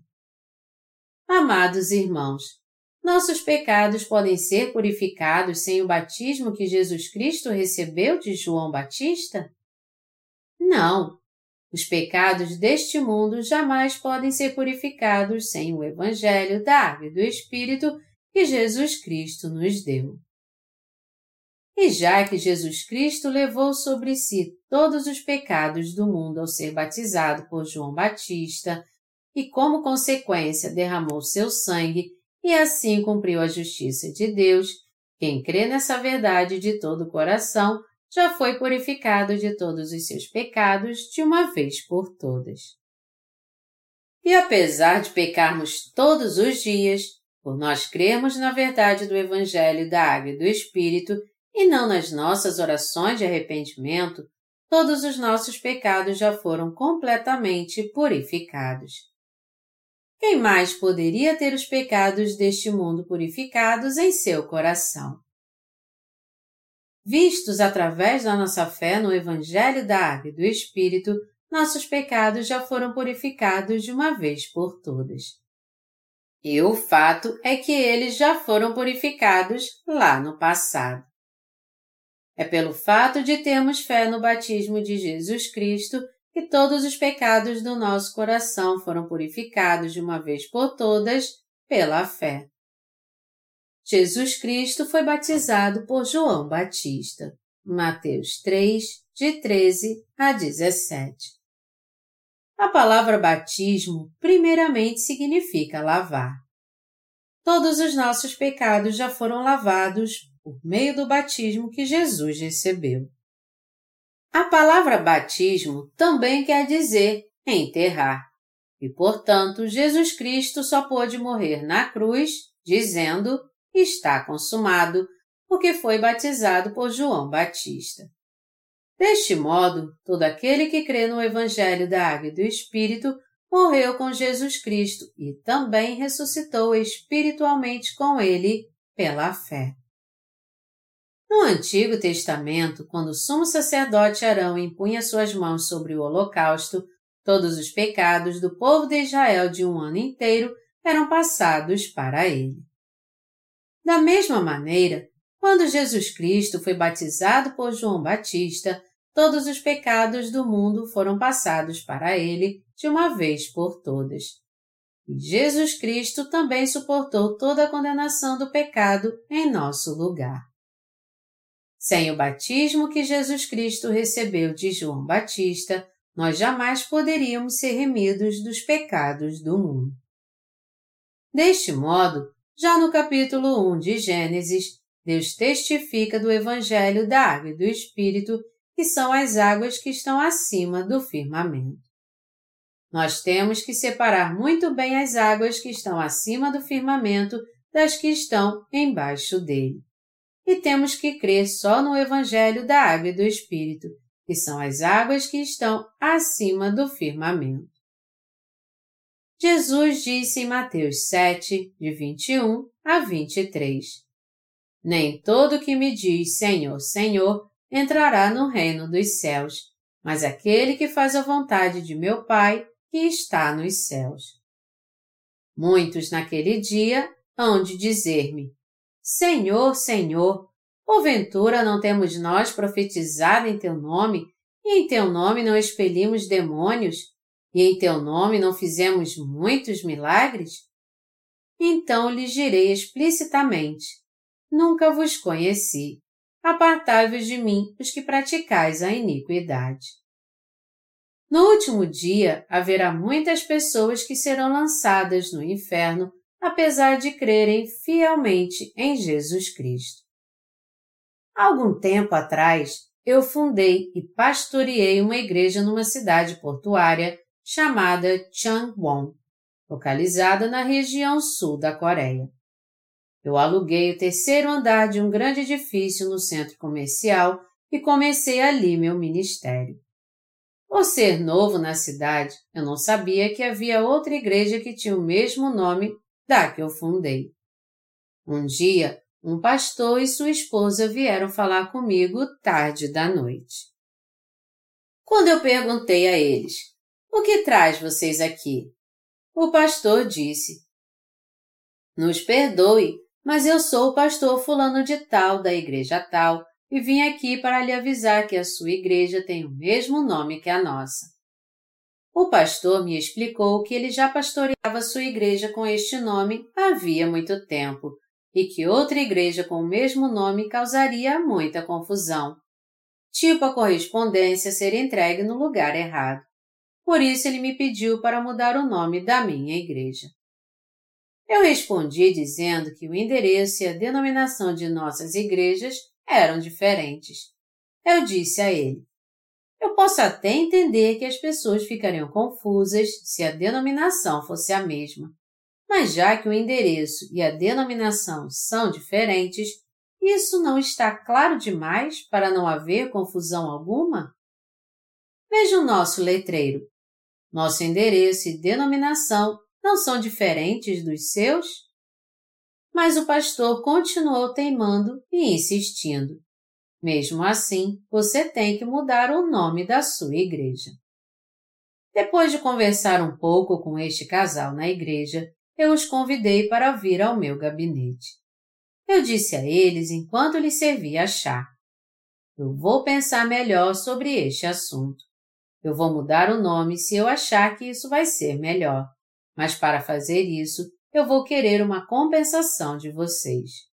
Amados irmãos, nossos pecados podem ser purificados sem o batismo que Jesus Cristo recebeu de João Batista? Não, os pecados deste mundo jamais podem ser purificados sem o Evangelho da Água e do Espírito que Jesus Cristo nos deu. E já que Jesus Cristo levou sobre si todos os pecados do mundo ao ser batizado por João Batista, e como consequência derramou seu sangue e assim cumpriu a justiça de Deus. Quem crê nessa verdade de todo o coração já foi purificado de todos os seus pecados de uma vez por todas. E apesar de pecarmos todos os dias, por nós crermos na verdade do Evangelho da Água e do Espírito e não nas nossas orações de arrependimento, todos os nossos pecados já foram completamente purificados. Quem mais poderia ter os pecados deste mundo purificados em seu coração? Vistos através da nossa fé no Evangelho da Água e do Espírito, nossos pecados já foram purificados de uma vez por todas. E o fato é que eles já foram purificados lá no passado. É pelo fato de termos fé no batismo de Jesus Cristo que todos os pecados do nosso coração foram purificados de uma vez por todas pela fé. Jesus Cristo foi batizado por João Batista. Mateus 3, de 13 a 17. A palavra batismo primeiramente significa lavar. Todos os nossos pecados já foram lavados por meio do batismo que Jesus recebeu. A palavra batismo também quer dizer enterrar. E, portanto, Jesus Cristo só pôde morrer na cruz, dizendo: Está consumado, porque foi batizado por João Batista. Deste modo, todo aquele que crê no Evangelho da Água e do Espírito morreu com Jesus Cristo e também ressuscitou espiritualmente com ele pela fé. No Antigo Testamento, quando o sumo sacerdote Arão impunha suas mãos sobre o holocausto, todos os pecados do povo de Israel de um ano inteiro eram passados para ele. Da mesma maneira, quando Jesus Cristo foi batizado por João Batista, todos os pecados do mundo foram passados para ele de uma vez por todas. E Jesus Cristo também suportou toda a condenação do pecado em nosso lugar. Sem o batismo que Jesus Cristo recebeu de João Batista, nós jamais poderíamos ser remidos dos pecados do mundo. Deste modo, já no capítulo 1 de Gênesis, Deus testifica do Evangelho da Água e do Espírito, que são as águas que estão acima do firmamento. Nós temos que separar muito bem as águas que estão acima do firmamento das que estão embaixo dele e temos que crer só no Evangelho da Água e do Espírito, que são as águas que estão acima do firmamento. Jesus disse em Mateus 7, de 21 a 23: Nem todo que me diz Senhor, Senhor entrará no reino dos céus, mas aquele que faz a vontade de meu Pai que está nos céus. Muitos naquele dia hão de dizer-me: Senhor, Senhor, porventura não temos nós profetizado em teu nome, e em teu nome não expelimos demônios, e em teu nome não fizemos muitos milagres? Então lhes direi explicitamente: Nunca vos conheci. Apartai-vos de mim, os que praticais a iniquidade. No último dia haverá muitas pessoas que serão lançadas no inferno apesar de crerem fielmente em Jesus Cristo. Algum tempo atrás, eu fundei e pastoreei uma igreja numa cidade portuária chamada Changwon, localizada na região sul da Coreia. Eu aluguei o terceiro andar de um grande edifício no centro comercial e comecei ali meu ministério. Por ser novo na cidade, eu não sabia que havia outra igreja que tinha o mesmo nome da que eu fundei. Um dia, um pastor e sua esposa vieram falar comigo tarde da noite. Quando eu perguntei a eles, o que traz vocês aqui? O pastor disse, Nos perdoe, mas eu sou o pastor fulano de tal da igreja tal e vim aqui para lhe avisar que a sua igreja tem o mesmo nome que a nossa. O pastor me explicou que ele já pastoreava sua igreja com este nome havia muito tempo e que outra igreja com o mesmo nome causaria muita confusão. Tipo a correspondência ser entregue no lugar errado. Por isso ele me pediu para mudar o nome da minha igreja. Eu respondi dizendo que o endereço e a denominação de nossas igrejas eram diferentes. Eu disse a ele: Eu posso até entender que as pessoas ficariam confusas se a denominação fosse a mesma, mas já que o endereço e a denominação são diferentes, isso não está claro demais para não haver confusão alguma? Veja o nosso letreiro. Nosso endereço e denominação não são diferentes dos seus? Mas o pastor continuou teimando e insistindo. Mesmo assim, você tem que mudar o nome da sua igreja. Depois de conversar um pouco com este casal na igreja, eu os convidei para vir ao meu gabinete. Eu disse a eles enquanto lhes servia chá. Eu vou pensar melhor sobre este assunto. Eu vou mudar o nome se eu achar que isso vai ser melhor. Mas para fazer isso, eu vou querer uma compensação de vocês.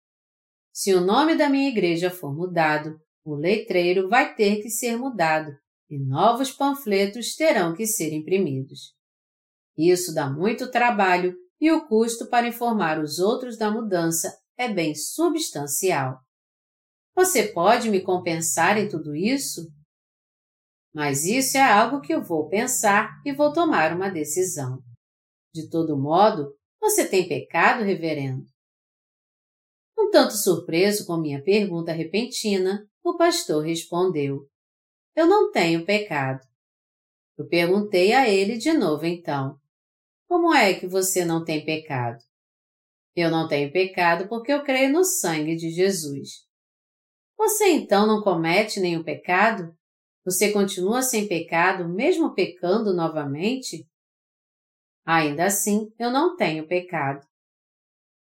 Se o nome da minha igreja for mudado, o letreiro vai ter que ser mudado e novos panfletos terão que ser imprimidos. Isso dá muito trabalho e o custo para informar os outros da mudança é bem substancial. Você pode me compensar em tudo isso? Mas isso é algo que eu vou pensar e vou tomar uma decisão. De todo modo, você tem pecado, reverendo? Um tanto surpreso com minha pergunta repentina, o pastor respondeu: Eu não tenho pecado. Eu perguntei a ele de novo então: como é que você não tem pecado? Eu não tenho pecado porque eu creio no sangue de Jesus. Você então não comete nenhum pecado? Você continua sem pecado, mesmo pecando novamente? Ainda assim, eu não tenho pecado.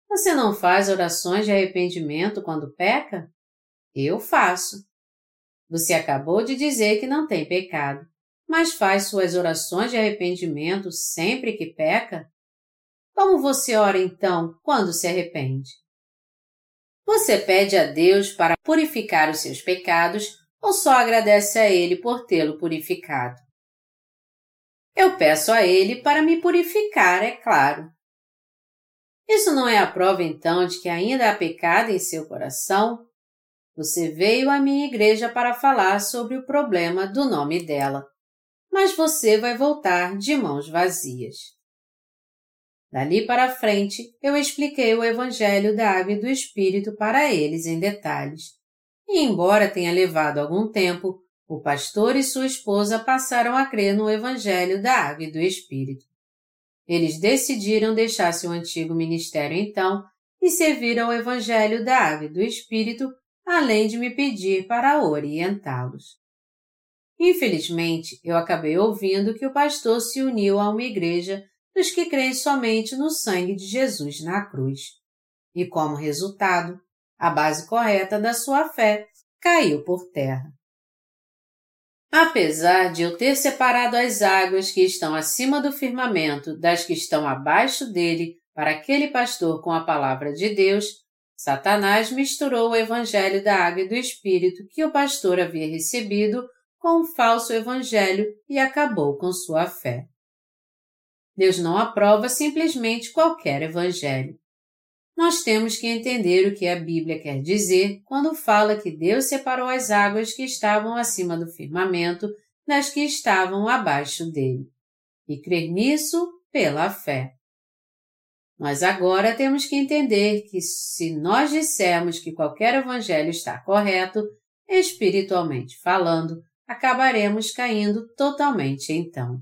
Você não faz orações de arrependimento quando peca? Eu faço. Você acabou de dizer que não tem pecado mas faz suas orações de arrependimento sempre que peca? Como você ora então quando se arrepende? Você pede a Deus para purificar os seus pecados ou só agradece a Ele por tê-lo purificado? Eu peço a Ele para me purificar, é claro. Isso não é a prova então de que ainda há pecado em seu coração? Você veio à minha igreja para falar sobre o problema do nome dela mas você vai voltar de mãos vazias. Dali para frente, eu expliquei o Evangelho da Água e do Espírito para eles em detalhes. E embora tenha levado algum tempo, o pastor e sua esposa passaram a crer no Evangelho da Água e do Espírito. Eles decidiram deixar seu antigo ministério então e servir ao Evangelho da Água e do Espírito, além de me pedir para orientá-los. Infelizmente, eu acabei ouvindo que o pastor se uniu a uma igreja dos que creem somente no sangue de Jesus na cruz. E como resultado, a base correta da sua fé caiu por terra. Apesar de eu ter separado as águas que estão acima do firmamento das que estão abaixo dele para aquele pastor com a palavra de Deus, Satanás misturou o evangelho da água e do Espírito que o pastor havia recebido com um falso evangelho e acabou com sua fé. Deus não aprova simplesmente qualquer evangelho. Nós temos que entender o que a Bíblia quer dizer quando fala que Deus separou as águas que estavam acima do firmamento das que estavam abaixo dele, e crer nisso pela fé. Nós agora temos que entender que se nós dissermos que qualquer evangelho está correto, espiritualmente falando, acabaremos caindo totalmente então.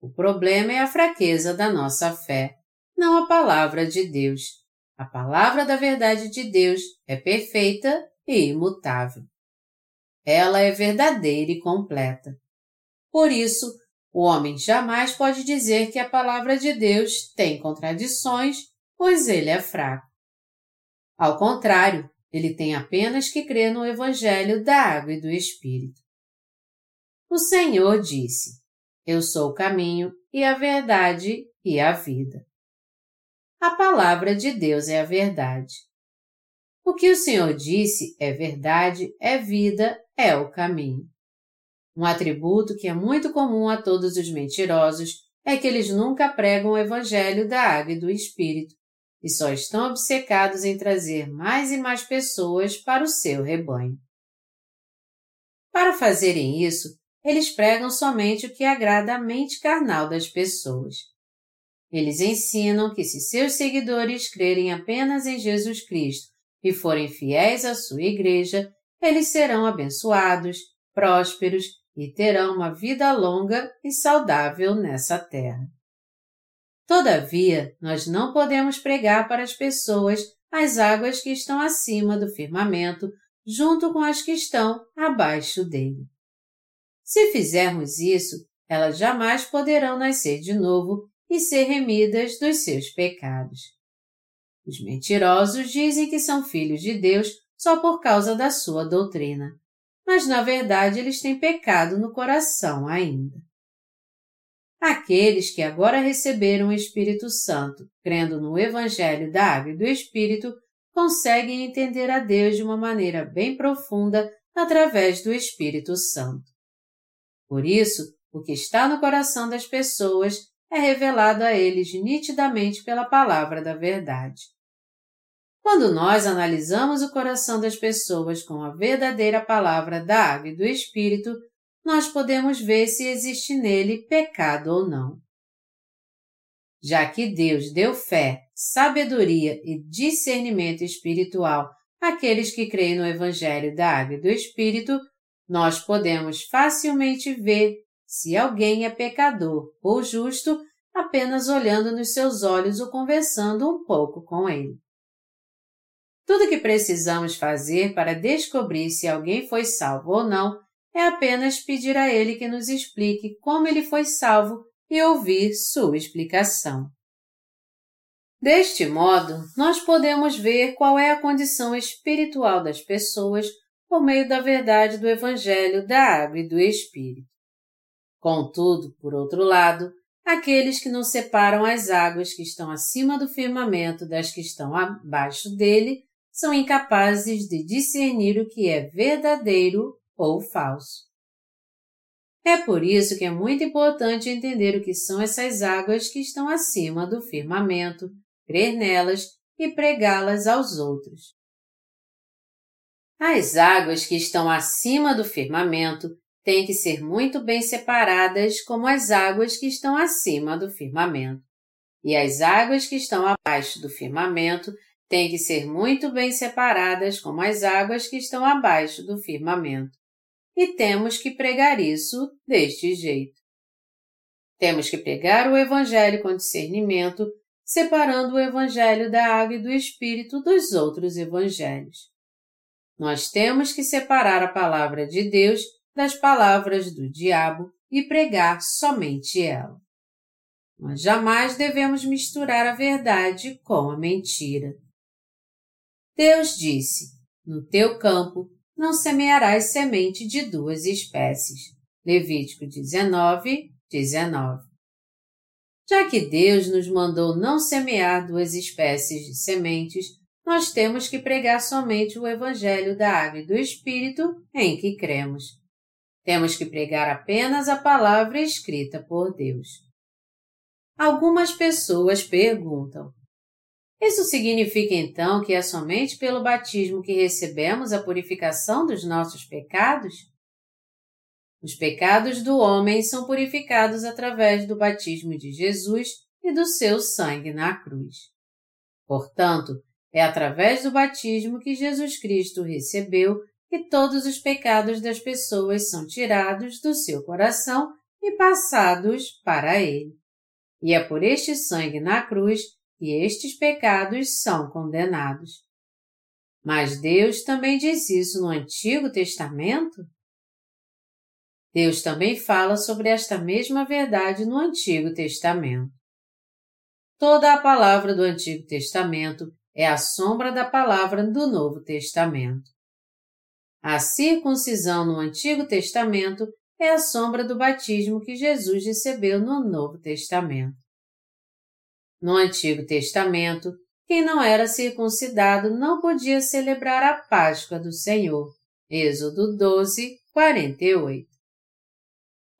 O problema é a fraqueza da nossa fé, não a palavra de Deus. A palavra da verdade de Deus é perfeita e imutável. Ela é verdadeira e completa. Por isso, o homem jamais pode dizer que a palavra de Deus tem contradições, pois ele é fraco. Ao contrário, ele tem apenas que crer no Evangelho da Água e do Espírito. O Senhor disse: Eu sou o caminho e a verdade e a vida. A palavra de Deus é a verdade. O que o Senhor disse é verdade, é vida, é o caminho. Um atributo que é muito comum a todos os mentirosos é que eles nunca pregam o Evangelho da Água e do Espírito, e só estão obcecados em trazer mais e mais pessoas para o seu rebanho. Para fazerem isso, eles pregam somente o que agrada à mente carnal das pessoas. Eles ensinam que se seus seguidores crerem apenas em Jesus Cristo e forem fiéis à sua igreja, eles serão abençoados, prósperos e terão uma vida longa e saudável nessa terra. Todavia, nós não podemos pregar para as pessoas as águas que estão acima do firmamento, junto com as que estão abaixo dele. Se fizermos isso, elas jamais poderão nascer de novo e ser remidas dos seus pecados. Os mentirosos dizem que são filhos de Deus só por causa da sua doutrina, mas na verdade eles têm pecado no coração ainda. Aqueles que agora receberam o Espírito Santo, crendo no Evangelho da Água e do Espírito, conseguem entender a Deus de uma maneira bem profunda através do Espírito Santo. Por isso, o que está no coração das pessoas é revelado a eles nitidamente pela palavra da verdade. Quando nós analisamos o coração das pessoas com a verdadeira palavra da água e do Espírito, nós podemos ver se existe nele pecado ou não. Já que Deus deu fé, sabedoria e discernimento espiritual àqueles que creem no Evangelho da Água e do Espírito, nós podemos facilmente ver se alguém é pecador ou justo apenas olhando nos seus olhos ou conversando um pouco com ele. Tudo que precisamos fazer para descobrir se alguém foi salvo ou não é apenas pedir a Ele que nos explique como ele foi salvo e ouvir sua explicação. Deste modo, nós podemos ver qual é a condição espiritual das pessoas por meio da verdade do Evangelho da Água e do Espírito. Contudo, por outro lado, aqueles que não separam as águas que estão acima do firmamento das que estão abaixo dele são incapazes de discernir o que é verdadeiro ou falso. É por isso que é muito importante entender o que são essas águas que estão acima do firmamento, crer nelas e pregá-las aos outros. As águas que estão acima do firmamento têm que ser muito bem separadas como as águas que estão acima do firmamento. E as águas que estão abaixo do firmamento têm que ser muito bem separadas como as águas que estão abaixo do firmamento e temos que pregar isso deste jeito. Temos que pregar o Evangelho com discernimento, separando o Evangelho da água e do Espírito dos outros Evangelhos. Nós temos que separar a palavra de Deus das palavras do diabo e pregar somente ela. Nós jamais devemos misturar a verdade com a mentira. Deus disse: No teu campo não semearás semente de duas espécies. Levítico 19, 19. Já que Deus nos mandou não semear duas espécies de sementes, nós temos que pregar somente o Evangelho da Água e do Espírito em que cremos. Temos que pregar apenas a palavra escrita por Deus. Algumas pessoas perguntam: isso significa então que é somente pelo batismo que recebemos a purificação dos nossos pecados? Os pecados do homem são purificados através do batismo de Jesus e do seu sangue na cruz. Portanto, é através do batismo que Jesus Cristo recebeu que todos os pecados das pessoas são tirados do seu coração e passados para ele. E é por este sangue na cruz e estes pecados são condenados. Mas Deus também diz isso no Antigo Testamento? Deus também fala sobre esta mesma verdade no Antigo Testamento. Toda a palavra do Antigo Testamento é a sombra da palavra do Novo Testamento. A circuncisão no Antigo Testamento é a sombra do batismo que Jesus recebeu no Novo Testamento. No Antigo Testamento, quem não era circuncidado não podia celebrar a Páscoa do Senhor. Êxodo 12, 48.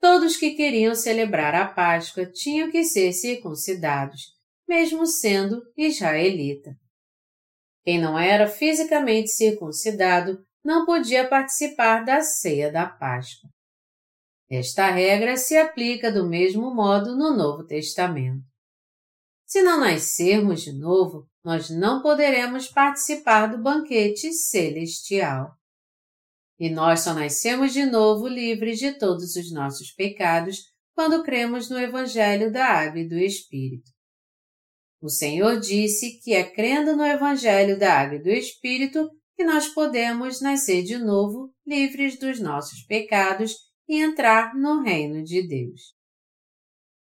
Todos que queriam celebrar a Páscoa tinham que ser circuncidados, mesmo sendo israelita. Quem não era fisicamente circuncidado não podia participar da ceia da Páscoa. Esta regra se aplica do mesmo modo no Novo Testamento. Se não nascermos de novo, nós não poderemos participar do banquete celestial. E nós só nascemos de novo livres de todos os nossos pecados quando cremos no Evangelho da Água e do Espírito. O Senhor disse que é crendo no Evangelho da Água e do Espírito que nós podemos nascer de novo, livres dos nossos pecados e entrar no reino de Deus.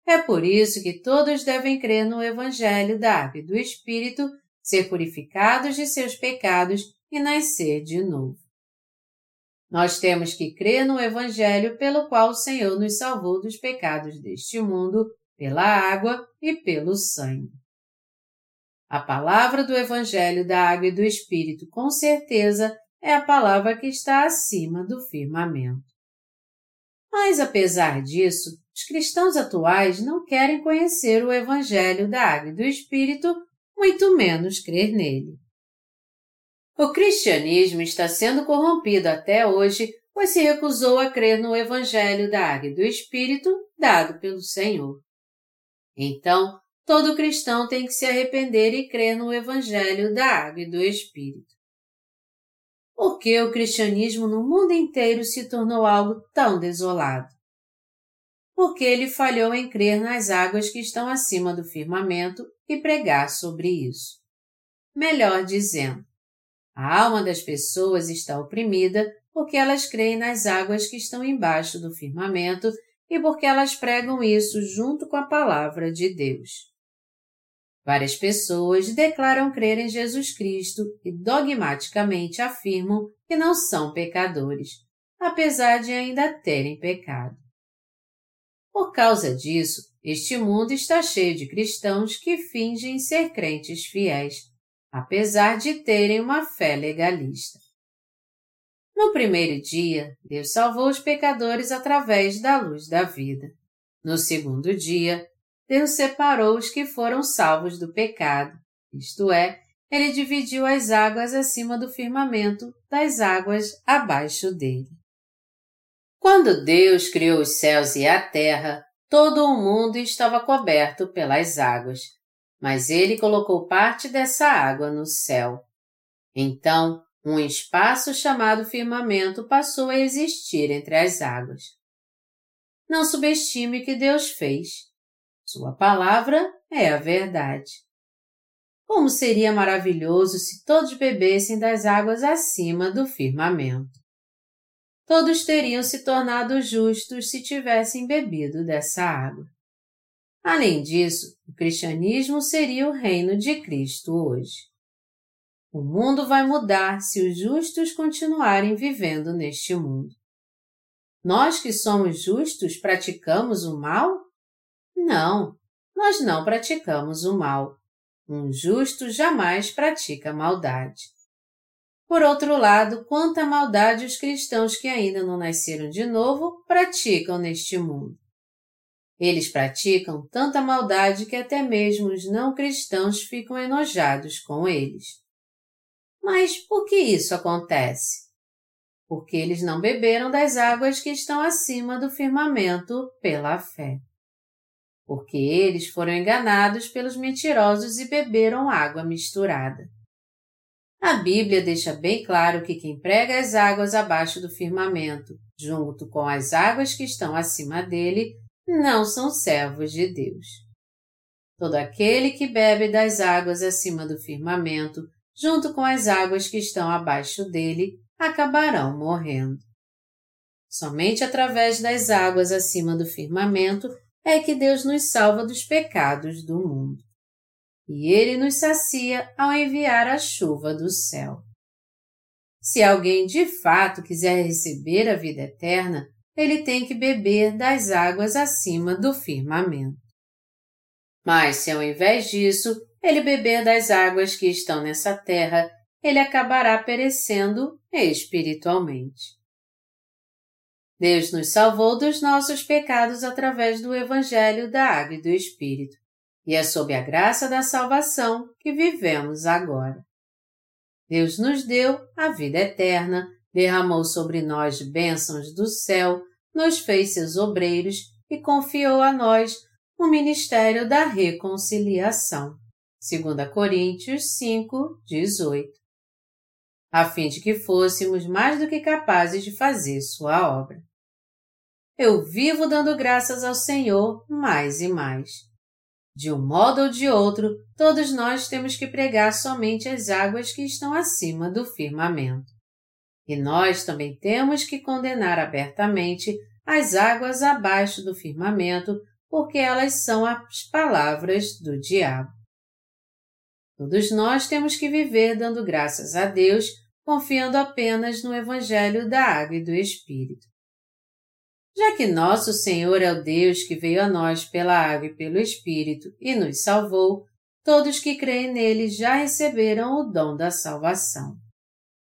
É por isso que todos devem crer no Evangelho da Água e do Espírito, ser purificados de seus pecados e nascer de novo. Nós temos que crer no Evangelho pelo qual o Senhor nos salvou dos pecados deste mundo, pela água e pelo sangue. A palavra do Evangelho da Água e do Espírito, com certeza, é a palavra que está acima do firmamento. Mas, apesar disso, os cristãos atuais não querem conhecer o Evangelho da Água e do Espírito, muito menos crer nele. O cristianismo está sendo corrompido até hoje, pois se recusou a crer no Evangelho da Água e do Espírito dado pelo Senhor. Então, todo cristão tem que se arrepender e crer no Evangelho da Água e do Espírito. Por que o cristianismo no mundo inteiro se tornou algo tão desolado? Porque ele falhou em crer nas águas que estão acima do firmamento e pregar sobre isso. Melhor dizendo, a alma das pessoas está oprimida porque elas creem nas águas que estão embaixo do firmamento e porque elas pregam isso junto com a palavra de Deus. Várias pessoas declaram crer em Jesus Cristo e dogmaticamente afirmam que não são pecadores, apesar de ainda terem pecado. Por causa disso, este mundo está cheio de cristãos que fingem ser crentes fiéis, apesar de terem uma fé legalista. No primeiro dia, Deus salvou os pecadores através da luz da vida. No segundo dia, Deus separou os que foram salvos do pecado, isto é, ele dividiu as águas acima do firmamento das águas abaixo dele. Quando Deus criou os céus e a terra, todo o mundo estava coberto pelas águas, mas ele colocou parte dessa água no céu. Então, um espaço chamado firmamento passou a existir entre as águas. Não subestime o que Deus fez. Sua palavra é a verdade. Como seria maravilhoso se todos bebessem das águas acima do firmamento. Todos teriam se tornado justos se tivessem bebido dessa água. Além disso, o cristianismo seria o reino de Cristo hoje. O mundo vai mudar se os justos continuarem vivendo neste mundo. Nós que somos justos praticamos o mal? Não, nós não praticamos o mal. Um justo jamais pratica maldade. Por outro lado, quanta maldade os cristãos que ainda não nasceram de novo praticam neste mundo. Eles praticam tanta maldade que até mesmo os não cristãos ficam enojados com eles. Mas por que isso acontece? Porque eles não beberam das águas que estão acima do firmamento pela fé porque eles foram enganados pelos mentirosos e beberam água misturada. A Bíblia deixa bem claro que quem prega as águas abaixo do firmamento, junto com as águas que estão acima dele, não são servos de Deus. Todo aquele que bebe das águas acima do firmamento, junto com as águas que estão abaixo dele, acabarão morrendo. Somente através das águas acima do firmamento é que Deus nos salva dos pecados do mundo. E Ele nos sacia ao enviar a chuva do céu. Se alguém de fato quiser receber a vida eterna, ele tem que beber das águas acima do firmamento. Mas se ao invés disso ele beber das águas que estão nessa terra, ele acabará perecendo espiritualmente. Deus nos salvou dos nossos pecados através do Evangelho da Água e do Espírito. e é sob a graça da salvação que vivemos agora. Deus nos deu a vida eterna, derramou sobre nós bênçãos do céu, nos fez seus obreiros e confiou a nós o ministério da reconciliação. 2 Coríntios 5, 18. A fim de que fôssemos mais do que capazes de fazer sua obra. Eu vivo dando graças ao Senhor mais e mais. De um modo ou de outro, todos nós temos que pregar somente as águas que estão acima do firmamento. E nós também temos que condenar abertamente as águas abaixo do firmamento, porque elas são as palavras do diabo. Todos nós temos que viver dando graças a Deus, confiando apenas no Evangelho da Água e do Espírito. Já que nosso Senhor é o Deus que veio a nós pela água e pelo Espírito e nos salvou, todos que creem nele já receberam o dom da salvação.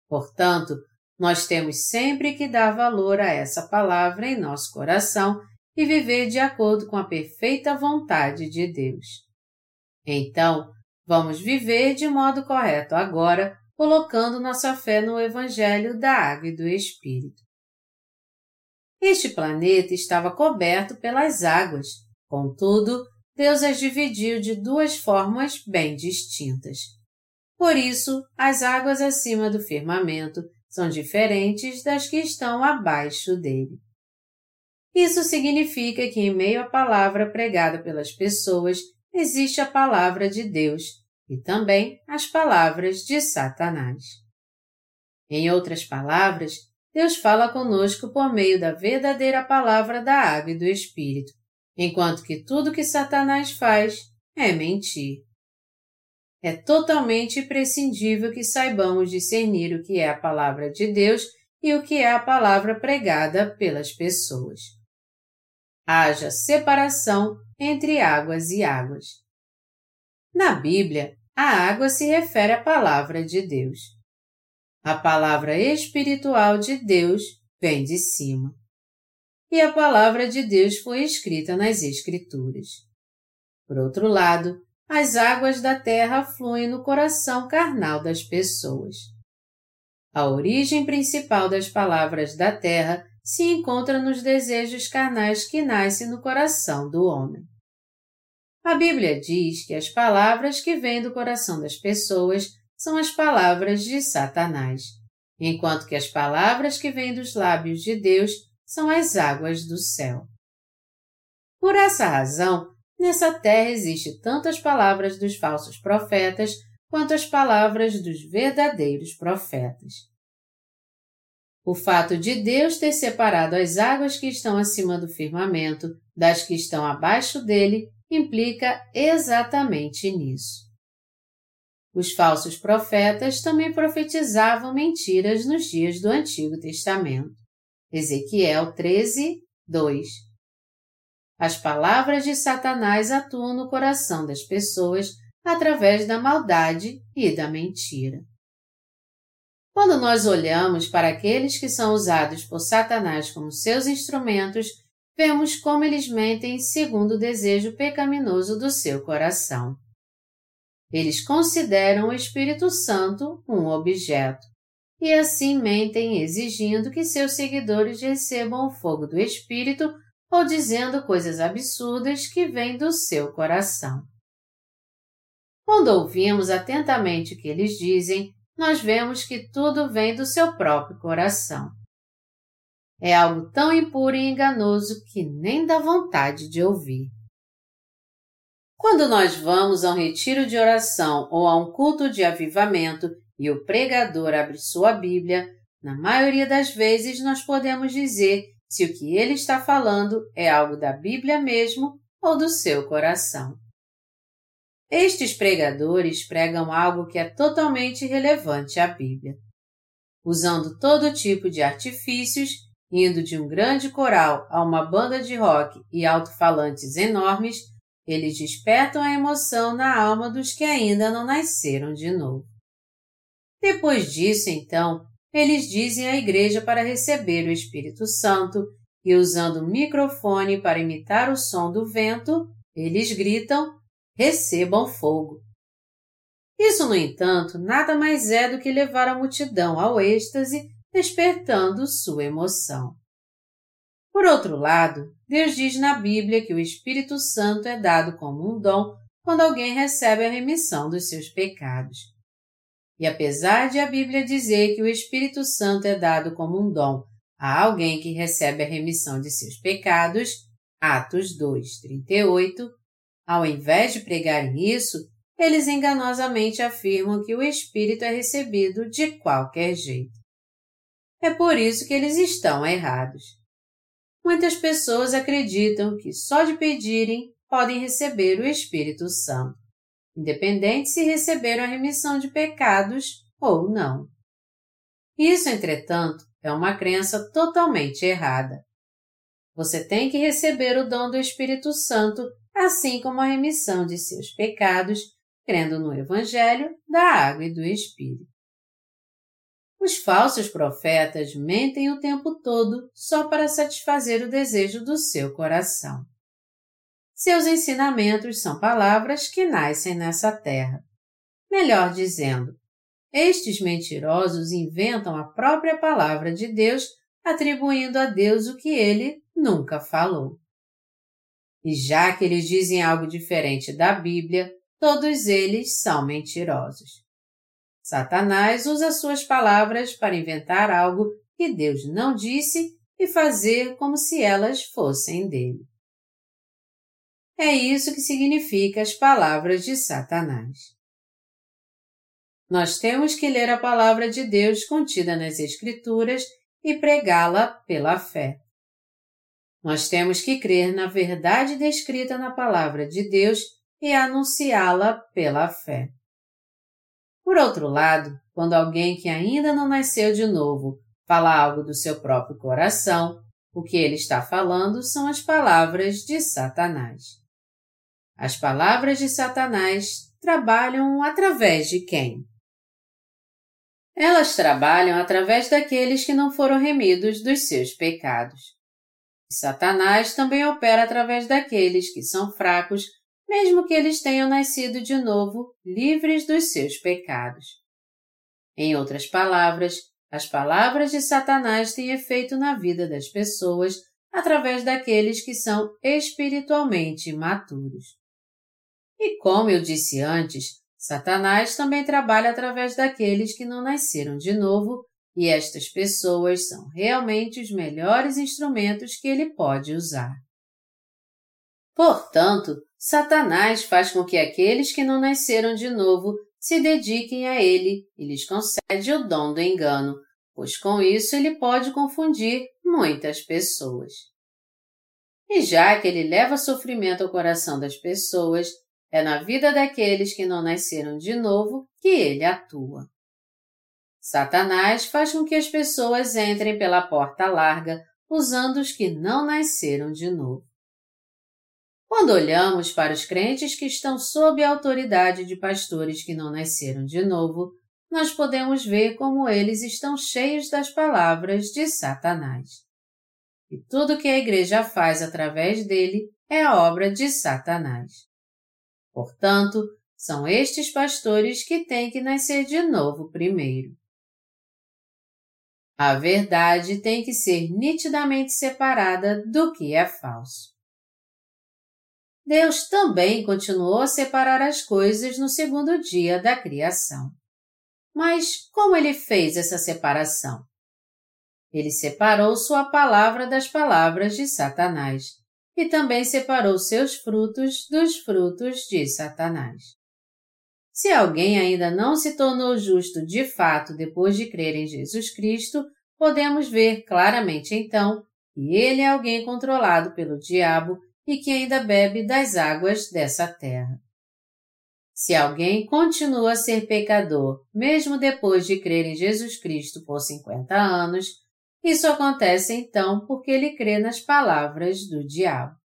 Portanto, nós temos sempre que dar valor a essa palavra em nosso coração e viver de acordo com a perfeita vontade de Deus. Então, vamos viver de modo correto agora, colocando nossa fé no Evangelho da Água e do Espírito. Este planeta estava coberto pelas águas, contudo, Deus as dividiu de duas formas bem distintas. Por isso, as águas acima do firmamento são diferentes das que estão abaixo dele. Isso significa que, em meio à palavra pregada pelas pessoas, existe a palavra de Deus e também as palavras de Satanás. Em outras palavras, Deus fala conosco por meio da verdadeira palavra da água e do Espírito, enquanto que tudo que Satanás faz é mentir. É totalmente imprescindível que saibamos discernir o que é a palavra de Deus e o que é a palavra pregada pelas pessoas. Haja separação entre águas e águas. Na Bíblia, a água se refere à palavra de Deus. A palavra espiritual de Deus vem de cima. E a palavra de Deus foi escrita nas Escrituras. Por outro lado, as águas da terra fluem no coração carnal das pessoas. A origem principal das palavras da terra se encontra nos desejos carnais que nascem no coração do homem. A Bíblia diz que as palavras que vêm do coração das pessoas são as palavras de Satanás, enquanto que as palavras que vêm dos lábios de Deus são as águas do céu. Por essa razão, nessa terra existe tanto as palavras dos falsos profetas quanto as palavras dos verdadeiros profetas. O fato de Deus ter separado as águas que estão acima do firmamento das que estão abaixo dele implica exatamente nisso. Os falsos profetas também profetizavam mentiras nos dias do Antigo Testamento. Ezequiel 13, 2. As palavras de Satanás atuam no coração das pessoas através da maldade e da mentira. Quando nós olhamos para aqueles que são usados por Satanás como seus instrumentos, vemos como eles mentem segundo o desejo pecaminoso do seu coração. Eles consideram o Espírito Santo um objeto e assim mentem exigindo que seus seguidores recebam o fogo do Espírito ou dizendo coisas absurdas que vêm do seu coração. Quando ouvimos atentamente o que eles dizem, nós vemos que tudo vem do seu próprio coração. É algo tão impuro e enganoso que nem dá vontade de ouvir. Quando nós vamos a um retiro de oração ou a um culto de avivamento e o pregador abre sua Bíblia, na maioria das vezes nós podemos dizer se o que ele está falando é algo da Bíblia mesmo ou do seu coração. Estes pregadores pregam algo que é totalmente relevante à Bíblia. Usando todo tipo de artifícios, indo de um grande coral a uma banda de rock e alto-falantes enormes, eles despertam a emoção na alma dos que ainda não nasceram de novo. Depois disso, então, eles dizem à igreja para receber o Espírito Santo e, usando o microfone para imitar o som do vento, eles gritam: recebam fogo. Isso, no entanto, nada mais é do que levar a multidão ao êxtase, despertando sua emoção. Por outro lado, Deus diz na Bíblia que o Espírito Santo é dado como um dom quando alguém recebe a remissão dos seus pecados. E apesar de a Bíblia dizer que o Espírito Santo é dado como um dom a alguém que recebe a remissão de seus pecados, Atos 2, 38, ao invés de pregarem isso, eles enganosamente afirmam que o Espírito é recebido de qualquer jeito. É por isso que eles estão errados. Muitas pessoas acreditam que só de pedirem podem receber o Espírito Santo, independente se receberam a remissão de pecados ou não. Isso, entretanto, é uma crença totalmente errada. Você tem que receber o dom do Espírito Santo, assim como a remissão de seus pecados, crendo no Evangelho da Água e do Espírito. Os falsos profetas mentem o tempo todo só para satisfazer o desejo do seu coração. Seus ensinamentos são palavras que nascem nessa terra. Melhor dizendo, estes mentirosos inventam a própria palavra de Deus, atribuindo a Deus o que ele nunca falou. E já que eles dizem algo diferente da Bíblia, todos eles são mentirosos. Satanás usa suas palavras para inventar algo que Deus não disse e fazer como se elas fossem dele. É isso que significa as palavras de Satanás. Nós temos que ler a palavra de Deus contida nas Escrituras e pregá-la pela fé. Nós temos que crer na verdade descrita na palavra de Deus e anunciá-la pela fé. Por outro lado, quando alguém que ainda não nasceu de novo fala algo do seu próprio coração, o que ele está falando são as palavras de Satanás. As palavras de Satanás trabalham através de quem? Elas trabalham através daqueles que não foram remidos dos seus pecados. Satanás também opera através daqueles que são fracos, mesmo que eles tenham nascido de novo, livres dos seus pecados. Em outras palavras, as palavras de Satanás têm efeito na vida das pessoas através daqueles que são espiritualmente imaturos. E como eu disse antes, Satanás também trabalha através daqueles que não nasceram de novo e estas pessoas são realmente os melhores instrumentos que ele pode usar. Portanto, Satanás faz com que aqueles que não nasceram de novo se dediquem a ele e lhes concede o dom do engano, pois com isso ele pode confundir muitas pessoas. E já que ele leva sofrimento ao coração das pessoas, é na vida daqueles que não nasceram de novo que ele atua. Satanás faz com que as pessoas entrem pela porta larga, usando os que não nasceram de novo. Quando olhamos para os crentes que estão sob a autoridade de pastores que não nasceram de novo, nós podemos ver como eles estão cheios das palavras de Satanás. E tudo que a igreja faz através dele é obra de Satanás. Portanto, são estes pastores que têm que nascer de novo primeiro. A verdade tem que ser nitidamente separada do que é falso. Deus também continuou a separar as coisas no segundo dia da criação. Mas como ele fez essa separação? Ele separou sua palavra das palavras de Satanás e também separou seus frutos dos frutos de Satanás. Se alguém ainda não se tornou justo de fato depois de crer em Jesus Cristo, podemos ver claramente então que ele é alguém controlado pelo diabo e que ainda bebe das águas dessa terra. Se alguém continua a ser pecador, mesmo depois de crer em Jesus Cristo por 50 anos, isso acontece então porque ele crê nas palavras do diabo.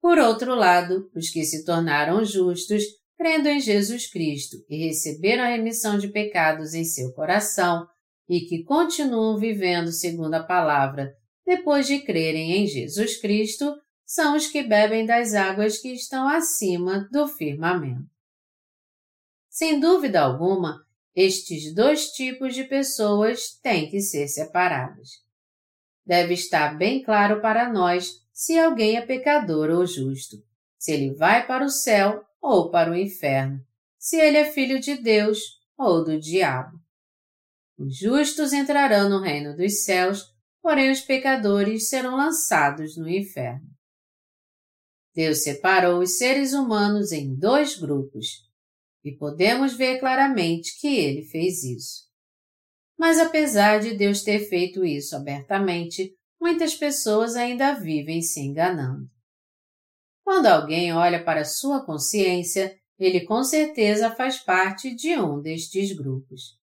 Por outro lado, os que se tornaram justos crendo em Jesus Cristo e receberam a remissão de pecados em seu coração e que continuam vivendo segundo a palavra depois de crerem em Jesus Cristo, são os que bebem das águas que estão acima do firmamento. Sem dúvida alguma, estes dois tipos de pessoas têm que ser separados. Deve estar bem claro para nós se alguém é pecador ou justo, se ele vai para o céu ou para o inferno, se ele é filho de Deus ou do diabo. Os justos entrarão no reino dos céus, porém os pecadores serão lançados no inferno. Deus separou os seres humanos em dois grupos, e podemos ver claramente que ele fez isso. Mas apesar de Deus ter feito isso abertamente, muitas pessoas ainda vivem se enganando. Quando alguém olha para sua consciência, ele com certeza faz parte de um destes grupos.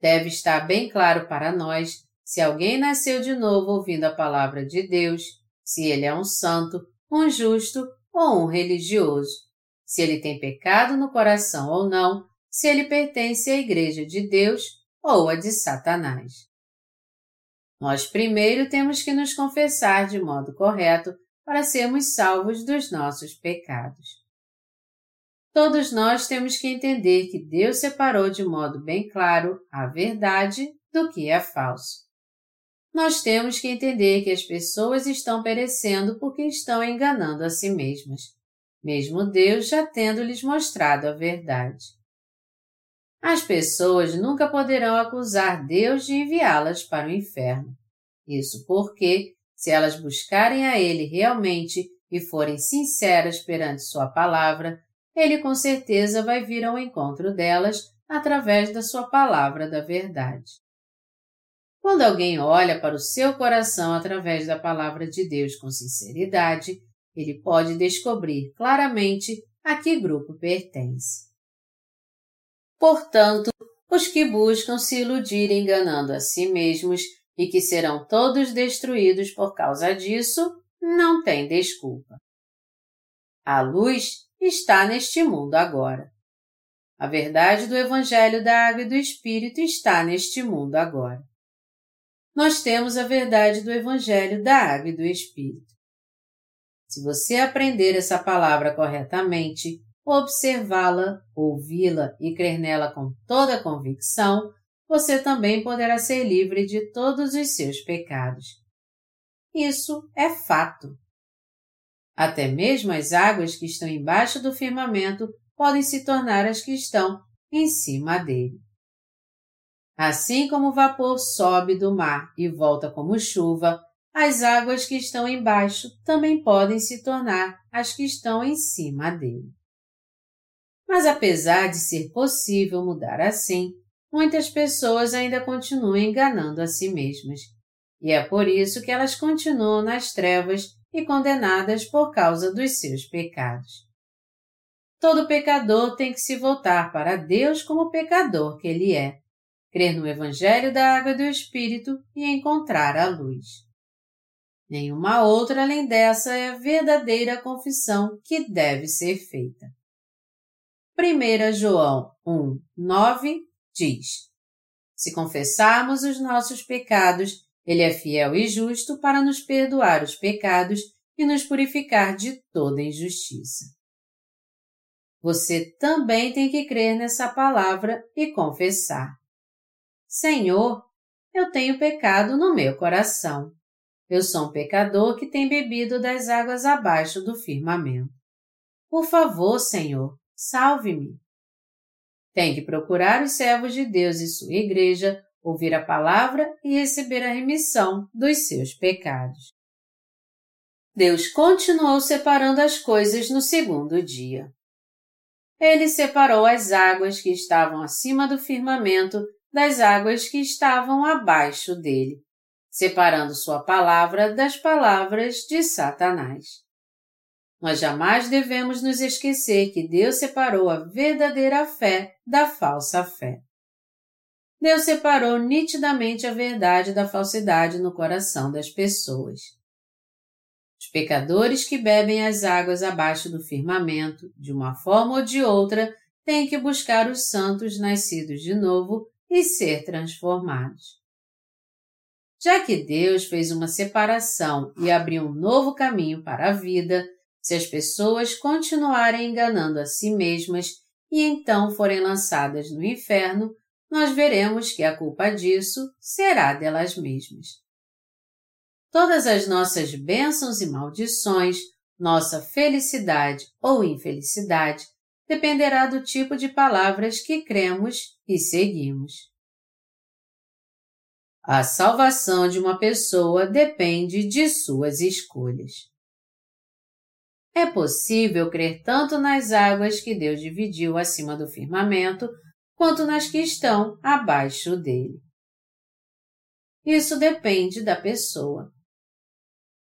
Deve estar bem claro para nós se alguém nasceu de novo ouvindo a palavra de Deus, se ele é um santo, um justo ou um religioso, se ele tem pecado no coração ou não, se ele pertence à Igreja de Deus ou à de Satanás. Nós primeiro temos que nos confessar de modo correto para sermos salvos dos nossos pecados. Todos nós temos que entender que Deus separou de modo bem claro a verdade do que é falso. Nós temos que entender que as pessoas estão perecendo porque estão enganando a si mesmas, mesmo Deus já tendo lhes mostrado a verdade. As pessoas nunca poderão acusar Deus de enviá-las para o inferno. Isso porque se elas buscarem a Ele realmente e forem sinceras perante Sua palavra, Ele com certeza vai vir ao encontro delas através da Sua palavra da verdade. Quando alguém olha para o seu coração através da palavra de Deus com sinceridade, ele pode descobrir claramente a que grupo pertence. Portanto, os que buscam se iludir enganando a si mesmos e que serão todos destruídos por causa disso, não tem desculpa. A luz está neste mundo agora. A verdade do Evangelho da Água e do Espírito está neste mundo agora. Nós temos a verdade do Evangelho da Água e do Espírito. Se você aprender essa palavra corretamente, observá-la, ouvi-la e crer nela com toda convicção, você também poderá ser livre de todos os seus pecados. Isso é fato. Até mesmo as águas que estão embaixo do firmamento podem se tornar as que estão em cima dele. Assim como o vapor sobe do mar e volta como chuva, as águas que estão embaixo também podem se tornar as que estão em cima dele. Mas apesar de ser possível mudar assim, muitas pessoas ainda continuam enganando a si mesmas. E é por isso que elas continuam nas trevas e condenadas por causa dos seus pecados. Todo pecador tem que se voltar para Deus como pecador que ele é, crer no Evangelho da Água do Espírito e encontrar a luz. Nenhuma outra além dessa é a verdadeira confissão que deve ser feita. 1 João 1, 9 diz: Se confessarmos os nossos pecados, Ele é fiel e justo para nos perdoar os pecados e nos purificar de toda injustiça. Você também tem que crer nessa palavra e confessar. Senhor, eu tenho pecado no meu coração. Eu sou um pecador que tem bebido das águas abaixo do firmamento. Por favor, Senhor, salve-me. Tem que procurar os servos de Deus e sua igreja, ouvir a palavra e receber a remissão dos seus pecados. Deus continuou separando as coisas no segundo dia. Ele separou as águas que estavam acima do firmamento das águas que estavam abaixo dele, separando sua palavra das palavras de Satanás. Nós jamais devemos nos esquecer que Deus separou a verdadeira fé da falsa fé. Deus separou nitidamente a verdade da falsidade no coração das pessoas. Os pecadores que bebem as águas abaixo do firmamento, de uma forma ou de outra, têm que buscar os santos nascidos de novo e ser transformados. Já que Deus fez uma separação e abriu um novo caminho para a vida, se as pessoas continuarem enganando a si mesmas e então forem lançadas no inferno, nós veremos que a culpa disso será delas mesmas. Todas as nossas bênçãos e maldições, nossa felicidade ou infelicidade, dependerá do tipo de palavras que cremos e seguimos. A salvação de uma pessoa depende de suas escolhas. É possível crer tanto nas águas que Deus dividiu acima do firmamento, quanto nas que estão abaixo dele. Isso depende da pessoa.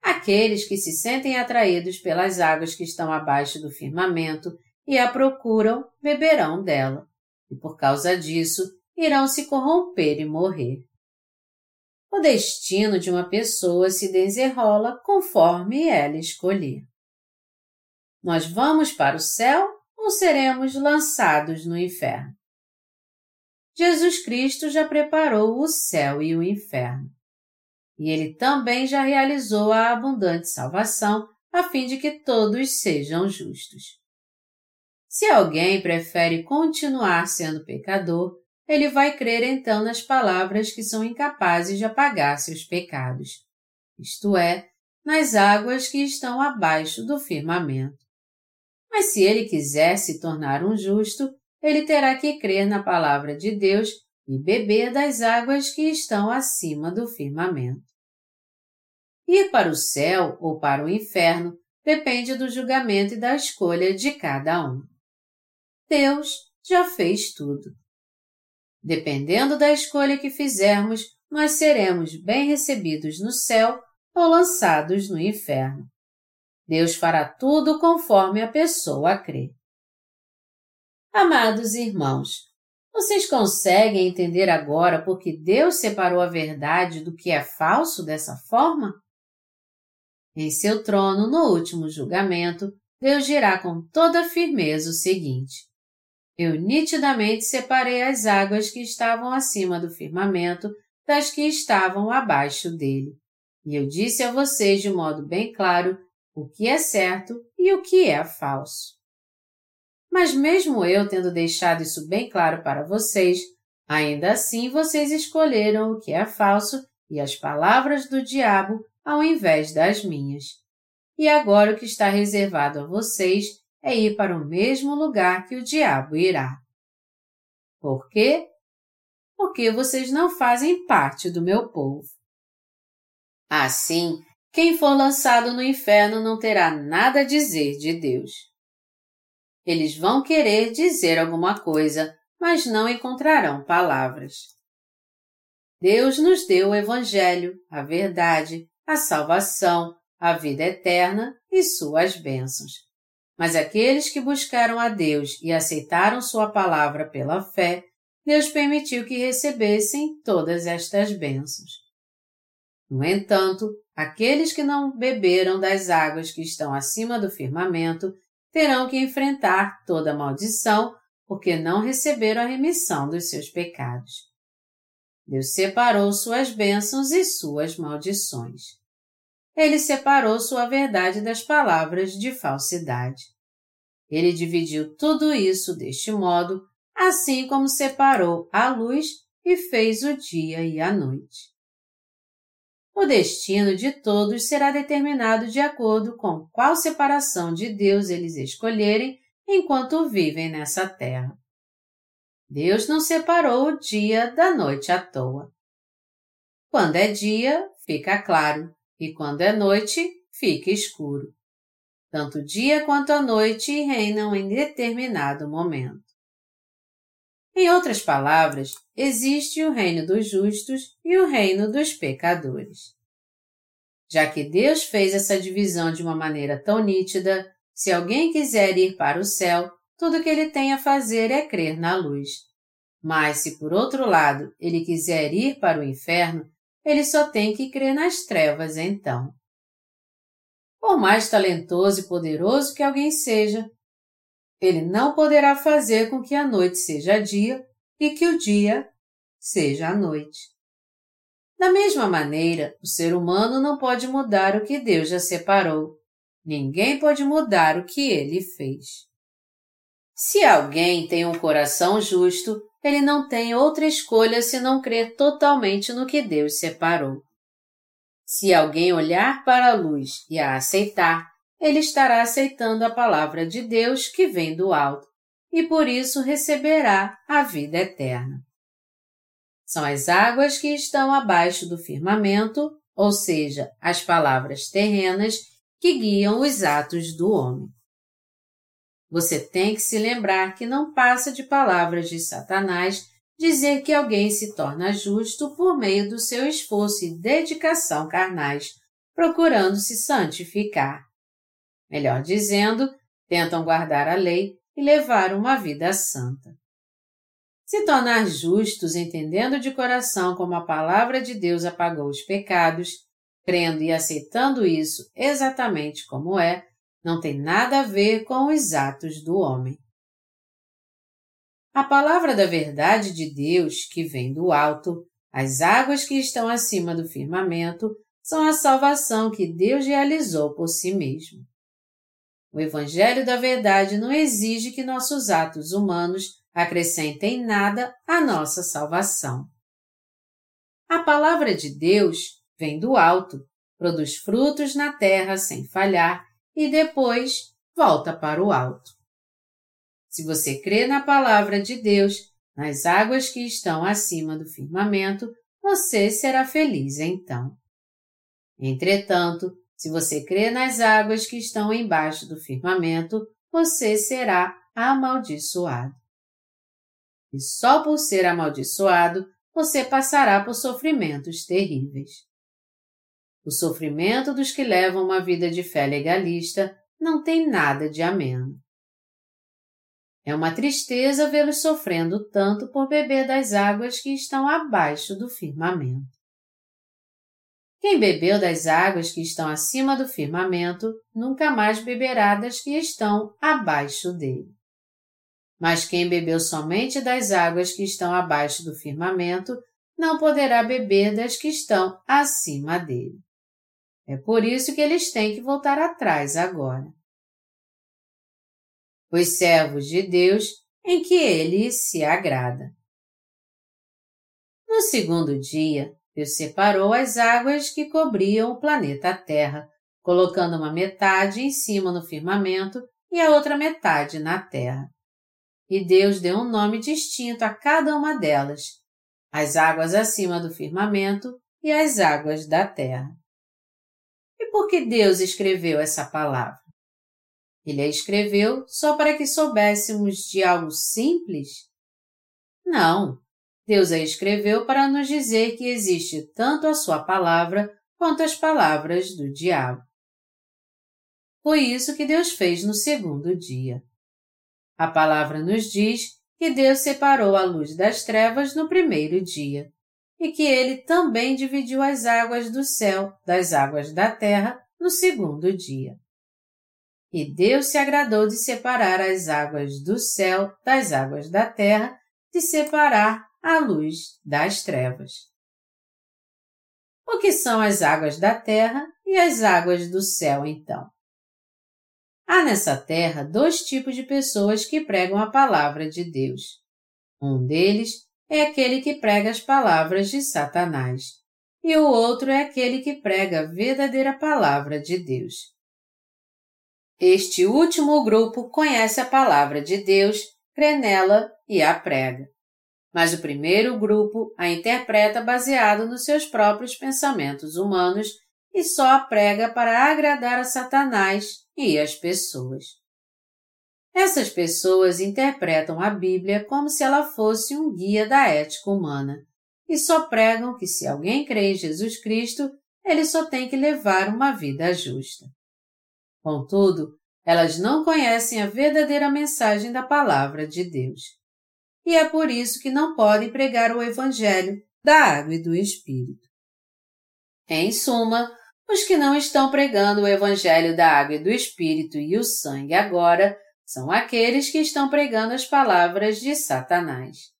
Aqueles que se sentem atraídos pelas águas que estão abaixo do firmamento e a procuram beberão dela, e por causa disso irão se corromper e morrer. O destino de uma pessoa se desenrola conforme ela escolher. Nós vamos para o céu ou seremos lançados no inferno? Jesus Cristo já preparou o céu e o inferno. E ele também já realizou a abundante salvação a fim de que todos sejam justos. Se alguém prefere continuar sendo pecador, ele vai crer então nas palavras que são incapazes de apagar seus pecados, isto é, nas águas que estão abaixo do firmamento. Mas se ele quiser se tornar um justo, ele terá que crer na palavra de Deus e beber das águas que estão acima do firmamento. Ir para o céu ou para o inferno depende do julgamento e da escolha de cada um. Deus já fez tudo. Dependendo da escolha que fizermos, nós seremos bem recebidos no céu ou lançados no inferno. Deus fará tudo conforme a pessoa crê. Amados irmãos, vocês conseguem entender agora por que Deus separou a verdade do que é falso dessa forma? Em seu trono, no último julgamento, Deus dirá com toda firmeza o seguinte: eu nitidamente separei as águas que estavam acima do firmamento das que estavam abaixo dele. E eu disse a vocês de modo bem claro o que é certo e o que é falso. Mas mesmo eu tendo deixado isso bem claro para vocês, ainda assim vocês escolheram o que é falso e as palavras do diabo ao invés das minhas. E agora o que está reservado a vocês é ir para o mesmo lugar que o diabo irá. Por quê? Porque vocês não fazem parte do meu povo. Assim, quem for lançado no inferno não terá nada a dizer de Deus. Eles vão querer dizer alguma coisa, mas não encontrarão palavras. Deus nos deu o Evangelho, a verdade, a salvação, a vida eterna e suas bênçãos. Mas aqueles que buscaram a Deus e aceitaram Sua palavra pela fé, Deus permitiu que recebessem todas estas bênçãos. No entanto, aqueles que não beberam das águas que estão acima do firmamento terão que enfrentar toda maldição porque não receberam a remissão dos seus pecados. Deus separou suas bênçãos e suas maldições ele separou sua verdade das palavras de falsidade. Ele dividiu tudo isso deste modo, assim como separou a luz e fez o dia e a noite. O destino de todos será determinado de acordo com qual separação de Deus eles escolherem enquanto vivem nessa terra. Deus não separou o dia da noite à toa. Quando é dia, fica claro, e quando é noite, fica escuro. Tanto o dia quanto a noite reinam em determinado momento. Em outras palavras, existe o reino dos justos e o reino dos pecadores. Já que Deus fez essa divisão de uma maneira tão nítida, se alguém quiser ir para o céu, tudo que ele tem a fazer é crer na luz. Mas se por outro lado ele quiser ir para o inferno, ele só tem que crer nas trevas então. Por mais talentoso e poderoso que alguém seja, ele não poderá fazer com que a noite seja dia e que o dia seja a noite. Da mesma maneira, o ser humano não pode mudar o que Deus já separou. Ninguém pode mudar o que ele fez. Se alguém tem um coração justo, ele não tem outra escolha senão crer totalmente no que Deus separou. Se alguém olhar para a luz e a aceitar, ele estará aceitando a palavra de Deus que vem do alto e por isso receberá a vida eterna. São as águas que estão abaixo do firmamento, ou seja, as palavras terrenas que guiam os atos do homem. Você tem que se lembrar que não passa de palavras de Satanás dizer que alguém se torna justo por meio do seu esforço e dedicação carnais, procurando se santificar. Melhor dizendo, tentam guardar a lei e levar uma vida santa. Se tornar justos entendendo de coração como a palavra de Deus apagou os pecados, crendo e aceitando isso exatamente como é, não tem nada a ver com os atos do homem. A palavra da verdade de Deus, que vem do alto, as águas que estão acima do firmamento, são a salvação que Deus realizou por si mesmo. O Evangelho da Verdade não exige que nossos atos humanos acrescentem nada à nossa salvação. A palavra de Deus vem do alto, produz frutos na terra sem falhar e depois volta para o alto. Se você crê na palavra de Deus, nas águas que estão acima do firmamento, você será feliz então. Entretanto, se você crê nas águas que estão embaixo do firmamento, você será amaldiçoado. E só por ser amaldiçoado, você passará por sofrimentos terríveis. O sofrimento dos que levam uma vida de fé legalista não tem nada de ameno. É uma tristeza vê-los sofrendo tanto por beber das águas que estão abaixo do firmamento. Quem bebeu das águas que estão acima do firmamento nunca mais beberá das que estão abaixo dele. Mas quem bebeu somente das águas que estão abaixo do firmamento não poderá beber das que estão acima dele. É por isso que eles têm que voltar atrás agora. Os servos de Deus em que ele se agrada. No segundo dia, Deus separou as águas que cobriam o planeta Terra, colocando uma metade em cima no firmamento e a outra metade na terra. E Deus deu um nome distinto a cada uma delas: as águas acima do firmamento e as águas da terra. E por que Deus escreveu essa palavra? Ele a escreveu só para que soubéssemos de algo simples? Não, Deus a escreveu para nos dizer que existe tanto a sua palavra quanto as palavras do diabo. Foi isso que Deus fez no segundo dia. A palavra nos diz que Deus separou a luz das trevas no primeiro dia e que ele também dividiu as águas do céu das águas da terra no segundo dia. E Deus se agradou de separar as águas do céu das águas da terra, de separar a luz das trevas. O que são as águas da terra e as águas do céu, então? Há nessa terra dois tipos de pessoas que pregam a palavra de Deus. Um deles é aquele que prega as palavras de Satanás, e o outro é aquele que prega a verdadeira palavra de Deus. Este último grupo conhece a palavra de Deus, crê nela e a prega mas o primeiro grupo a interpreta baseado nos seus próprios pensamentos humanos e só a prega para agradar a Satanás e as pessoas. Essas pessoas interpretam a Bíblia como se ela fosse um guia da ética humana e só pregam que se alguém crê em Jesus Cristo, ele só tem que levar uma vida justa. Contudo, elas não conhecem a verdadeira mensagem da palavra de Deus e é por isso que não podem pregar o Evangelho da água e do Espírito. Em suma, os que não estão pregando o Evangelho da água e do Espírito e o sangue agora são aqueles que estão pregando as palavras de Satanás.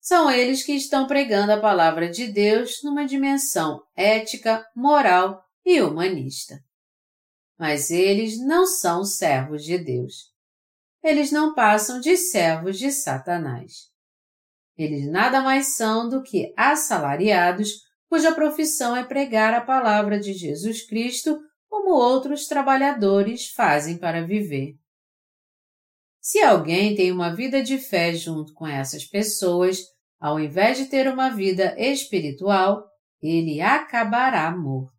São eles que estão pregando a palavra de Deus numa dimensão ética, moral e humanista. Mas eles não são servos de Deus. Eles não passam de servos de Satanás. Eles nada mais são do que assalariados cuja profissão é pregar a palavra de Jesus Cristo como outros trabalhadores fazem para viver. Se alguém tem uma vida de fé junto com essas pessoas, ao invés de ter uma vida espiritual, ele acabará morto.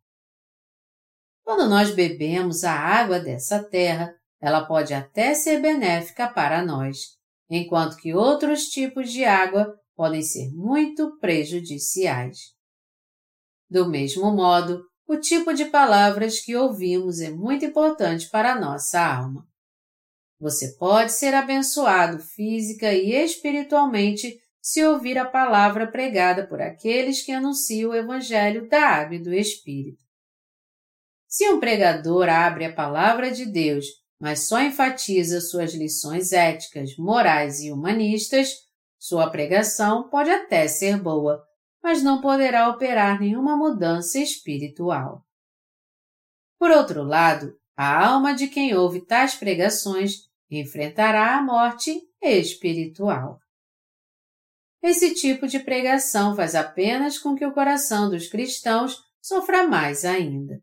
Quando nós bebemos a água dessa terra, ela pode até ser benéfica para nós, enquanto que outros tipos de água podem ser muito prejudiciais. Do mesmo modo, o tipo de palavras que ouvimos é muito importante para a nossa alma. Você pode ser abençoado física e espiritualmente se ouvir a palavra pregada por aqueles que anunciam o Evangelho da Água e do Espírito. Se um pregador abre a palavra de Deus, mas só enfatiza suas lições éticas, morais e humanistas, sua pregação pode até ser boa, mas não poderá operar nenhuma mudança espiritual. Por outro lado, a alma de quem ouve tais pregações enfrentará a morte espiritual. Esse tipo de pregação faz apenas com que o coração dos cristãos sofra mais ainda.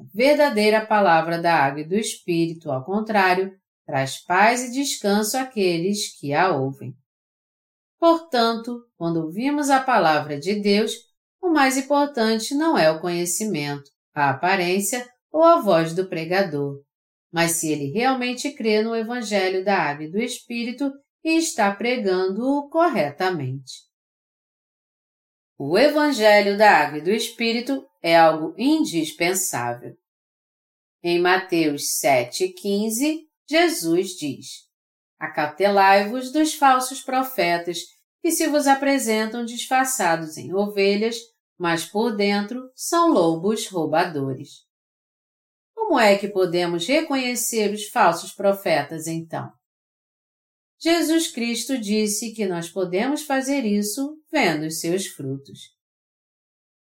A verdadeira palavra da água e do Espírito, ao contrário, traz paz e descanso àqueles que a ouvem. Portanto, quando ouvimos a palavra de Deus, o mais importante não é o conhecimento, a aparência ou a voz do pregador, mas se ele realmente crê no Evangelho da Água e do Espírito e está pregando-o corretamente. O Evangelho da Água e do Espírito é algo indispensável. Em Mateus 7,15, Jesus diz: Acautelai-vos dos falsos profetas que se vos apresentam disfarçados em ovelhas, mas por dentro são lobos roubadores. Como é que podemos reconhecer os falsos profetas então? Jesus Cristo disse que nós podemos fazer isso vendo os seus frutos.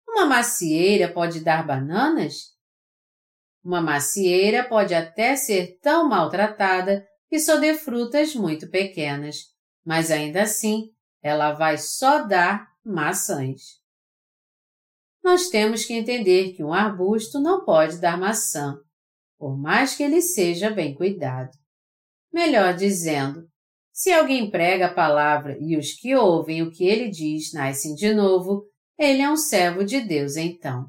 Uma macieira pode dar bananas? Uma macieira pode até ser tão maltratada que só dê frutas muito pequenas, mas ainda assim ela vai só dar maçãs nós temos que entender que um arbusto não pode dar maçã, por mais que ele seja bem cuidado. Melhor dizendo, se alguém prega a palavra e os que ouvem o que ele diz nascem de novo, ele é um servo de Deus então.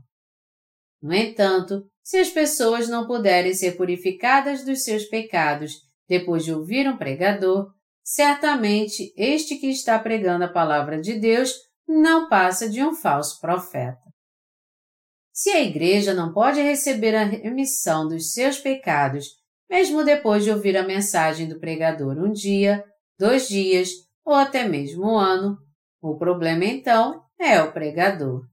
No entanto, se as pessoas não puderem ser purificadas dos seus pecados depois de ouvir um pregador, certamente este que está pregando a palavra de Deus não passa de um falso profeta. Se a igreja não pode receber a remissão dos seus pecados, mesmo depois de ouvir a mensagem do pregador um dia, dois dias ou até mesmo um ano, o problema então é o pregador.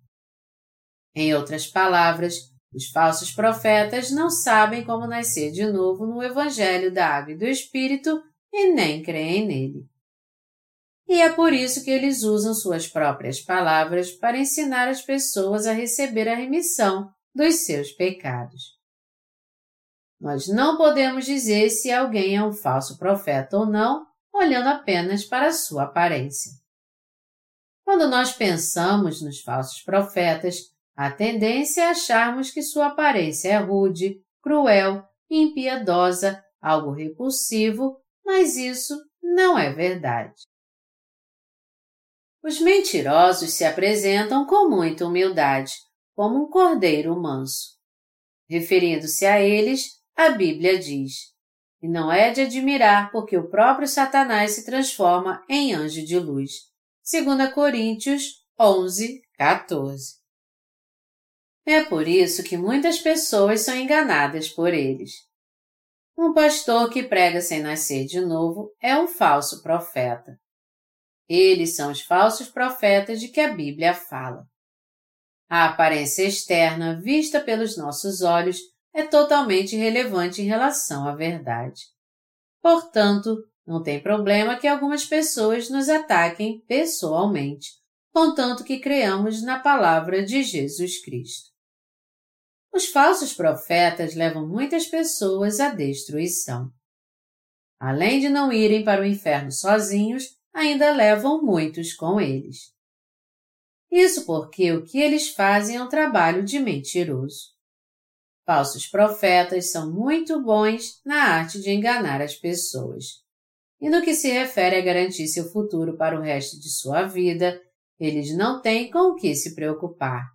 Em outras palavras, os falsos profetas não sabem como nascer de novo no Evangelho da Água e do Espírito e nem creem nele. E é por isso que eles usam suas próprias palavras para ensinar as pessoas a receber a remissão dos seus pecados. Nós não podemos dizer se alguém é um falso profeta ou não, olhando apenas para a sua aparência. Quando nós pensamos nos falsos profetas, a tendência é acharmos que sua aparência é rude, cruel, impiedosa, algo repulsivo, mas isso não é verdade. Os mentirosos se apresentam com muita humildade, como um cordeiro manso. Referindo-se a eles, a Bíblia diz: E não é de admirar porque o próprio Satanás se transforma em anjo de luz. 2 Coríntios 11, 14. É por isso que muitas pessoas são enganadas por eles. Um pastor que prega sem nascer de novo é um falso profeta. Eles são os falsos profetas de que a Bíblia fala. A aparência externa, vista pelos nossos olhos, é totalmente irrelevante em relação à verdade. Portanto, não tem problema que algumas pessoas nos ataquem pessoalmente, contanto que creamos na palavra de Jesus Cristo. Os falsos profetas levam muitas pessoas à destruição. Além de não irem para o inferno sozinhos, ainda levam muitos com eles. Isso porque o que eles fazem é um trabalho de mentiroso. Falsos profetas são muito bons na arte de enganar as pessoas. E no que se refere a garantir seu futuro para o resto de sua vida, eles não têm com o que se preocupar.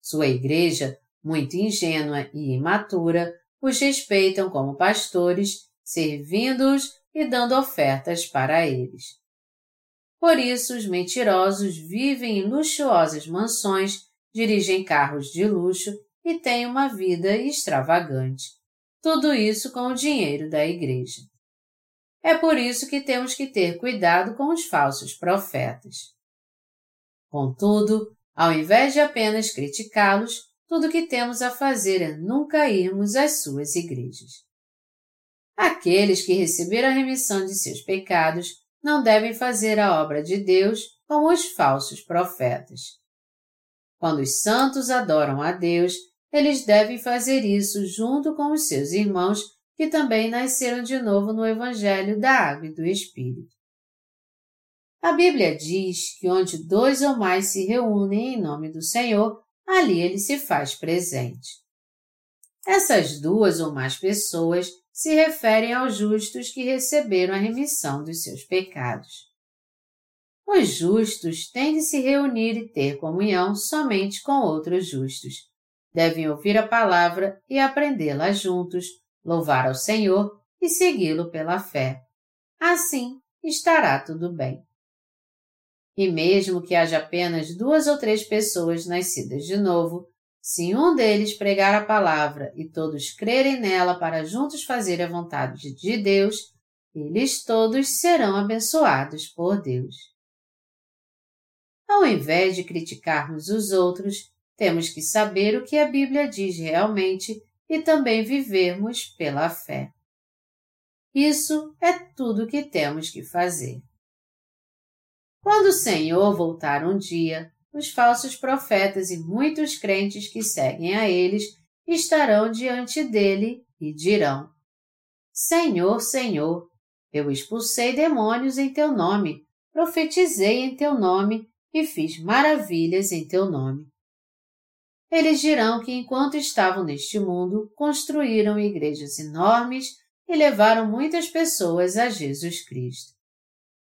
Sua igreja, muito ingênua e imatura, os respeitam como pastores, servindo-os e dando ofertas para eles. Por isso, os mentirosos vivem em luxuosas mansões, dirigem carros de luxo e têm uma vida extravagante. Tudo isso com o dinheiro da igreja. É por isso que temos que ter cuidado com os falsos profetas. Contudo, ao invés de apenas criticá-los, tudo o que temos a fazer é nunca irmos às suas igrejas. Aqueles que receberam a remissão de seus pecados não devem fazer a obra de Deus como os falsos profetas. Quando os santos adoram a Deus, eles devem fazer isso junto com os seus irmãos que também nasceram de novo no Evangelho da Água e do Espírito. A Bíblia diz que onde dois ou mais se reúnem em nome do Senhor, ali ele se faz presente. Essas duas ou mais pessoas se referem aos justos que receberam a remissão dos seus pecados. Os justos têm de se reunir e ter comunhão somente com outros justos, devem ouvir a palavra e aprendê-la juntos, louvar ao Senhor e segui-lo pela fé. Assim estará tudo bem. E mesmo que haja apenas duas ou três pessoas nascidas de novo, se um deles pregar a palavra e todos crerem nela para juntos fazer a vontade de Deus, eles todos serão abençoados por Deus. Ao invés de criticarmos os outros, temos que saber o que a Bíblia diz realmente e também vivermos pela fé. Isso é tudo o que temos que fazer. Quando o Senhor voltar um dia, os falsos profetas e muitos crentes que seguem a eles estarão diante dele e dirão: Senhor, Senhor, eu expulsei demônios em teu nome, profetizei em teu nome e fiz maravilhas em teu nome. Eles dirão que enquanto estavam neste mundo, construíram igrejas enormes e levaram muitas pessoas a Jesus Cristo.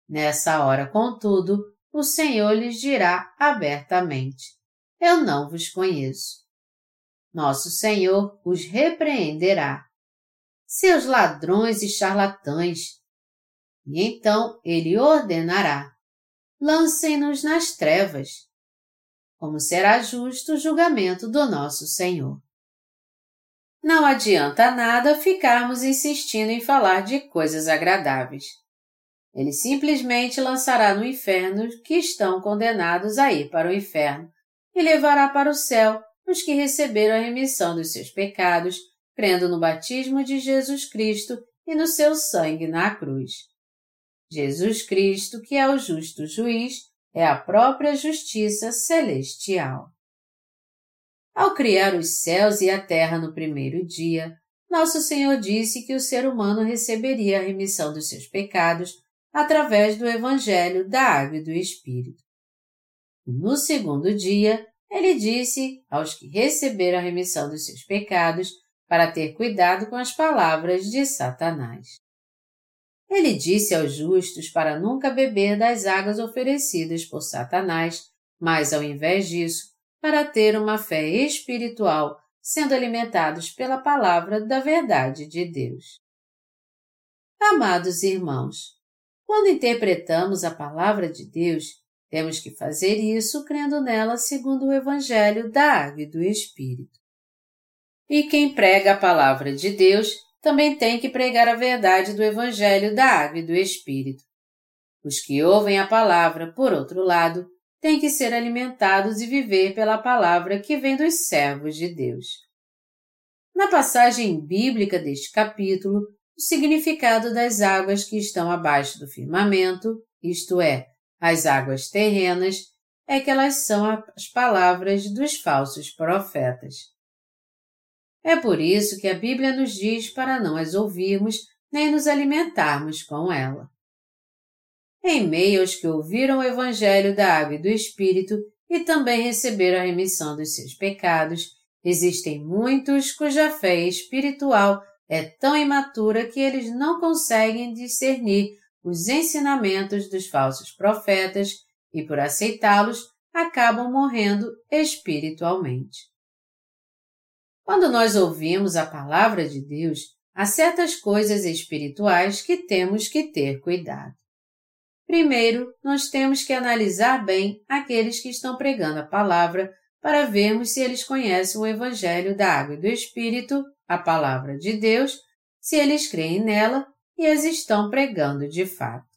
Nessa hora, contudo, o Senhor lhes dirá abertamente: Eu não vos conheço. Nosso Senhor os repreenderá. Seus ladrões e charlatães. E então ele ordenará: Lancem-nos nas trevas como será justo o julgamento do nosso Senhor. Não adianta nada ficarmos insistindo em falar de coisas agradáveis. Ele simplesmente lançará no inferno que estão condenados a ir para o inferno e levará para o céu os que receberam a remissão dos seus pecados, crendo no batismo de Jesus Cristo e no seu sangue na cruz. Jesus Cristo, que é o justo juiz, é a própria justiça celestial. Ao criar os céus e a terra no primeiro dia, nosso Senhor disse que o ser humano receberia a remissão dos seus pecados através do Evangelho da Água e do Espírito. no segundo dia, ele disse aos que receberam a remissão dos seus pecados para ter cuidado com as palavras de Satanás. Ele disse aos justos para nunca beber das águas oferecidas por Satanás, mas ao invés disso, para ter uma fé espiritual, sendo alimentados pela palavra da verdade de Deus. Amados irmãos, quando interpretamos a palavra de Deus, temos que fazer isso crendo nela segundo o Evangelho da Água e do Espírito. E quem prega a palavra de Deus também tem que pregar a verdade do Evangelho da Água e do Espírito. Os que ouvem a palavra, por outro lado, têm que ser alimentados e viver pela palavra que vem dos servos de Deus. Na passagem bíblica deste capítulo, o significado das águas que estão abaixo do firmamento, isto é, as águas terrenas, é que elas são as palavras dos falsos profetas. É por isso que a Bíblia nos diz para não as ouvirmos nem nos alimentarmos com ela. Em meio aos que ouviram o Evangelho da Água e do Espírito e também receberam a remissão dos seus pecados, existem muitos cuja fé espiritual é tão imatura que eles não conseguem discernir os ensinamentos dos falsos profetas e, por aceitá-los, acabam morrendo espiritualmente. Quando nós ouvimos a palavra de Deus, há certas coisas espirituais que temos que ter cuidado. Primeiro, nós temos que analisar bem aqueles que estão pregando a palavra para vermos se eles conhecem o Evangelho da Água e do Espírito, a palavra de Deus, se eles creem nela e as estão pregando de fato.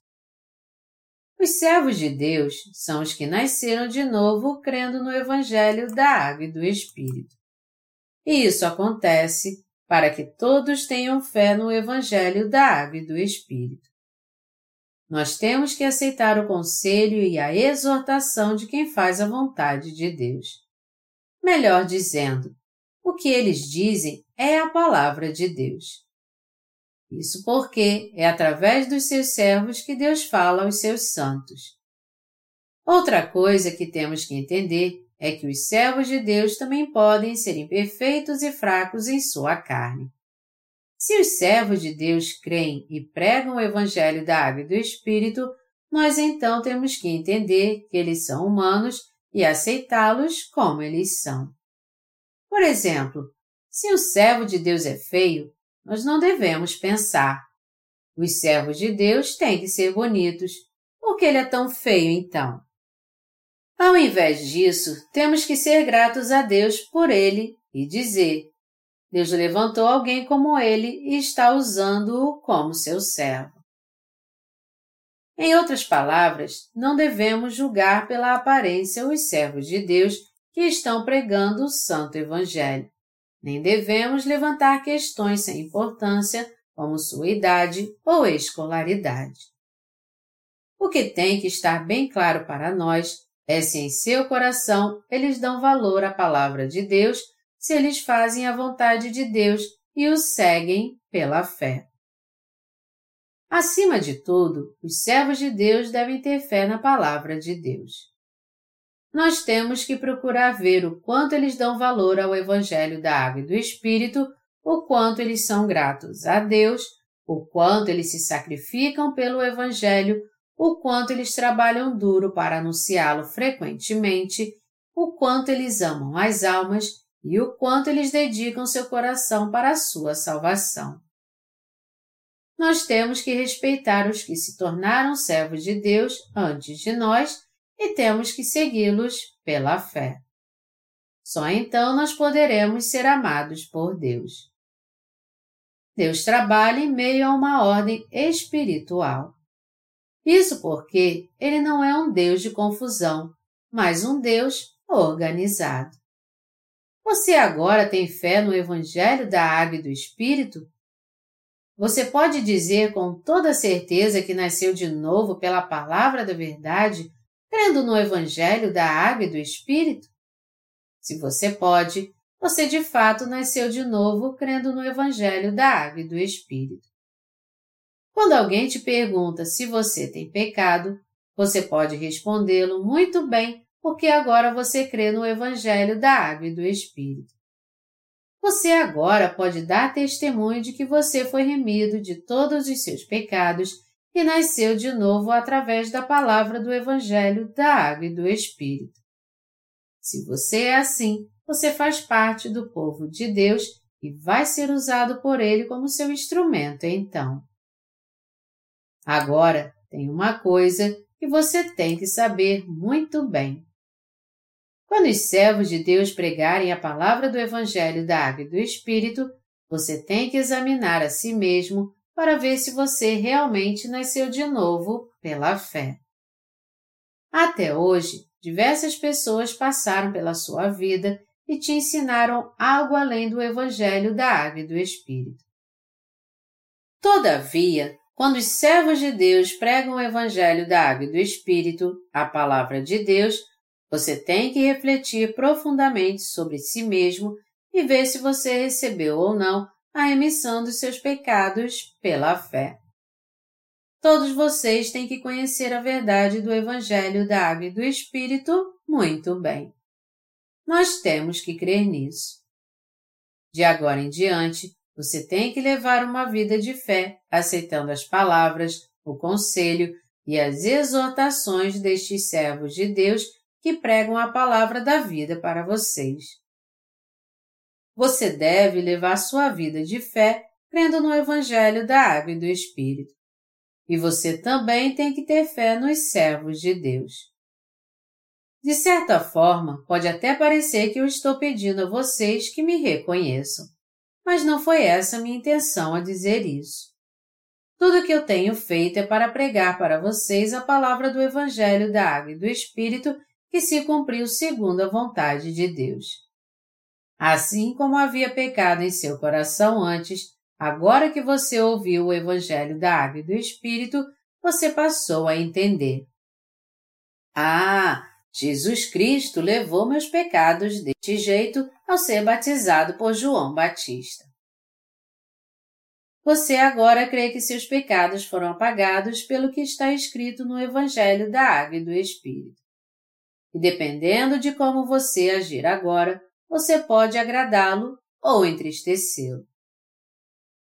Os servos de Deus são os que nasceram de novo crendo no Evangelho da Água e do Espírito. E isso acontece para que todos tenham fé no Evangelho da Água e do Espírito. Nós temos que aceitar o conselho e a exortação de quem faz a vontade de Deus. Melhor dizendo, o que eles dizem é a palavra de Deus. Isso porque é através dos seus servos que Deus fala aos seus santos. Outra coisa que temos que entender é que os servos de Deus também podem ser imperfeitos e fracos em sua carne. Se os servos de Deus creem e pregam o Evangelho da Água e do Espírito, nós então temos que entender que eles são humanos e aceitá-los como eles são. Por exemplo, se o servo de Deus é feio, nós não devemos pensar. Os servos de Deus têm que ser bonitos. Por que ele é tão feio então? Ao invés disso, temos que ser gratos a Deus por ele e dizer: Deus levantou alguém como ele e está usando-o como seu servo. Em outras palavras, não devemos julgar pela aparência os servos de Deus que estão pregando o Santo Evangelho nem devemos levantar questões sem importância, como sua idade ou escolaridade. O que tem que estar bem claro para nós é se em seu coração eles dão valor à palavra de Deus, se eles fazem a vontade de Deus e o seguem pela fé. Acima de tudo, os servos de Deus devem ter fé na palavra de Deus nós temos que procurar ver o quanto eles dão valor ao Evangelho da Água e do Espírito, o quanto eles são gratos a Deus, o quanto eles se sacrificam pelo Evangelho, o quanto eles trabalham duro para anunciá-lo frequentemente, o quanto eles amam as almas e o quanto eles dedicam seu coração para a sua salvação. Nós temos que respeitar os que se tornaram servos de Deus antes de nós e temos que segui-los pela fé. Só então nós poderemos ser amados por Deus. Deus trabalha em meio a uma ordem espiritual. Isso porque Ele não é um Deus de confusão, mas um Deus organizado. Você agora tem fé no Evangelho da Água e do Espírito? Você pode dizer com toda certeza que nasceu de novo pela palavra da verdade crendo no Evangelho da Água e do Espírito? Se você pode, você de fato nasceu de novo crendo no Evangelho da Água e do Espírito. Quando alguém te pergunta se você tem pecado, você pode respondê-lo muito bem, porque agora você crê no Evangelho da Água e do Espírito. Você agora pode dar testemunho de que você foi remido de todos os seus pecados e nasceu de novo através da palavra do Evangelho da Água e do Espírito. Se você é assim, você faz parte do povo de Deus e vai ser usado por Ele como seu instrumento então. Agora, tem uma coisa que você tem que saber muito bem. Quando os servos de Deus pregarem a palavra do Evangelho da Água e do Espírito, você tem que examinar a si mesmo para ver se você realmente nasceu de novo pela fé. Até hoje, diversas pessoas passaram pela sua vida e te ensinaram algo além do Evangelho da Água e do Espírito. Todavia, quando os servos de Deus pregam o Evangelho da Água e do Espírito, a palavra de Deus, você tem que refletir profundamente sobre si mesmo e ver se você recebeu ou não a remissão dos seus pecados pela fé. Todos vocês têm que conhecer a verdade do Evangelho da Água e do Espírito muito bem. Nós temos que crer nisso. De agora em diante, você tem que levar uma vida de fé, aceitando as palavras, o conselho e as exortações destes servos de Deus que pregam a palavra da vida para vocês. Você deve levar sua vida de fé crendo no Evangelho da Água e do Espírito. E você também tem que ter fé nos servos de Deus. De certa forma, pode até parecer que eu estou pedindo a vocês que me reconheçam, mas não foi essa minha intenção a dizer isso. Tudo o que eu tenho feito é para pregar para vocês a palavra do Evangelho da Água e do Espírito que se cumpriu segundo a vontade de Deus. Assim como havia pecado em seu coração antes, agora que você ouviu o Evangelho da Água e do Espírito, você passou a entender. Ah, Jesus Cristo levou meus pecados deste jeito ao ser batizado por João Batista. Você agora crê que seus pecados foram apagados pelo que está escrito no Evangelho da Água e do Espírito. E dependendo de como você agir agora, você pode agradá-lo ou entristecê-lo.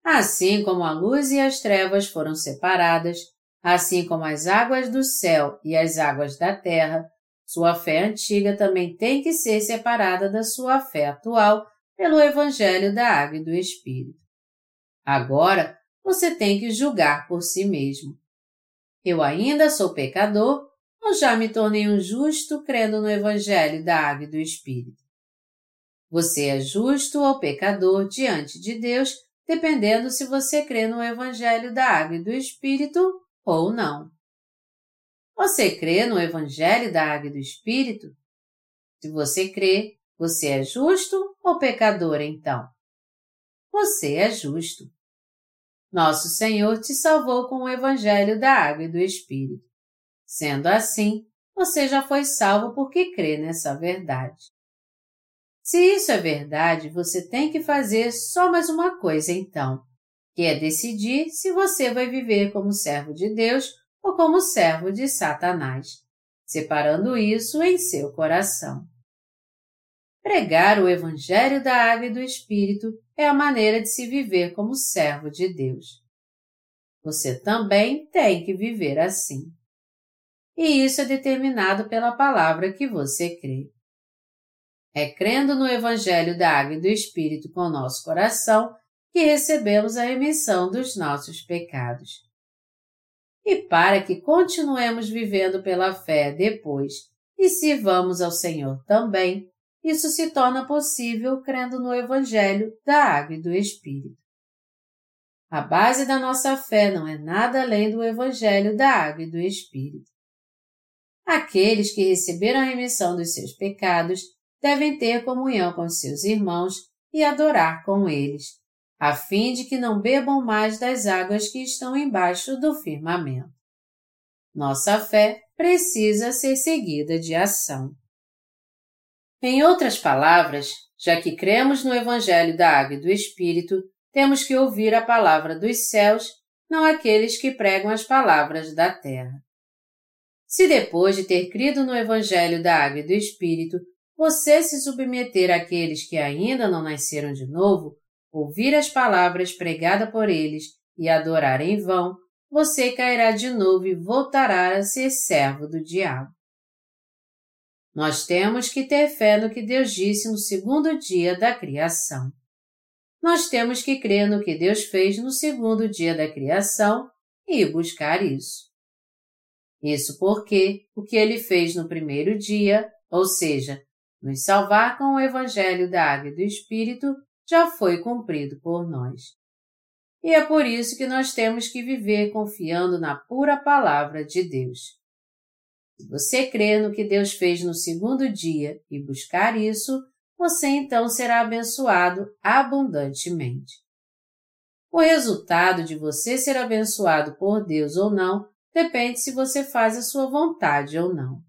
Assim como a luz e as trevas foram separadas, assim como as águas do céu e as águas da terra, sua fé antiga também tem que ser separada da sua fé atual pelo Evangelho da Água e do Espírito. Agora, você tem que julgar por si mesmo. Eu ainda sou pecador ou já me tornei um justo crendo no Evangelho da Água e do Espírito? Você é justo ou pecador diante de Deus, dependendo se você crê no Evangelho da Água e do Espírito ou não. Você crê no Evangelho da Água e do Espírito? Se você crê, você é justo ou pecador então? Você é justo. Nosso Senhor te salvou com o Evangelho da Água e do Espírito. Sendo assim, você já foi salvo porque crê nessa verdade. Se isso é verdade, você tem que fazer só mais uma coisa então, que é decidir se você vai viver como servo de Deus ou como servo de Satanás, separando isso em seu coração. Pregar o Evangelho da Água e do Espírito é a maneira de se viver como servo de Deus. Você também tem que viver assim. E isso é determinado pela palavra que você crê. É crendo no Evangelho da Água e do Espírito com o nosso coração que recebemos a remissão dos nossos pecados e para que continuemos vivendo pela fé depois e sirvamos ao Senhor também, isso se torna possível crendo no Evangelho da Água e do Espírito. A base da nossa fé não é nada além do Evangelho da Água e do Espírito. Aqueles que receberam a remissão dos seus pecados devem ter comunhão com seus irmãos e adorar com eles, a fim de que não bebam mais das águas que estão embaixo do firmamento. Nossa fé precisa ser seguida de ação. Em outras palavras, já que cremos no Evangelho da Água e do Espírito, temos que ouvir a palavra dos céus, não aqueles que pregam as palavras da terra. Se depois de ter crido no Evangelho da Água e do Espírito, você se submeter àqueles que ainda não nasceram de novo, ouvir as palavras pregadas por eles e adorar em vão, você cairá de novo e voltará a ser servo do diabo. Nós temos que ter fé no que Deus disse no segundo dia da criação. Nós temos que crer no que Deus fez no segundo dia da criação e buscar isso. Isso porque o que ele fez no primeiro dia, ou seja, nos salvar com o Evangelho da Água e do Espírito, já foi cumprido por nós. E é por isso que nós temos que viver confiando na pura palavra de Deus. Se você crer no que Deus fez no segundo dia e buscar isso, você então será abençoado abundantemente. O resultado de você ser abençoado por Deus ou não depende se você faz a sua vontade ou não.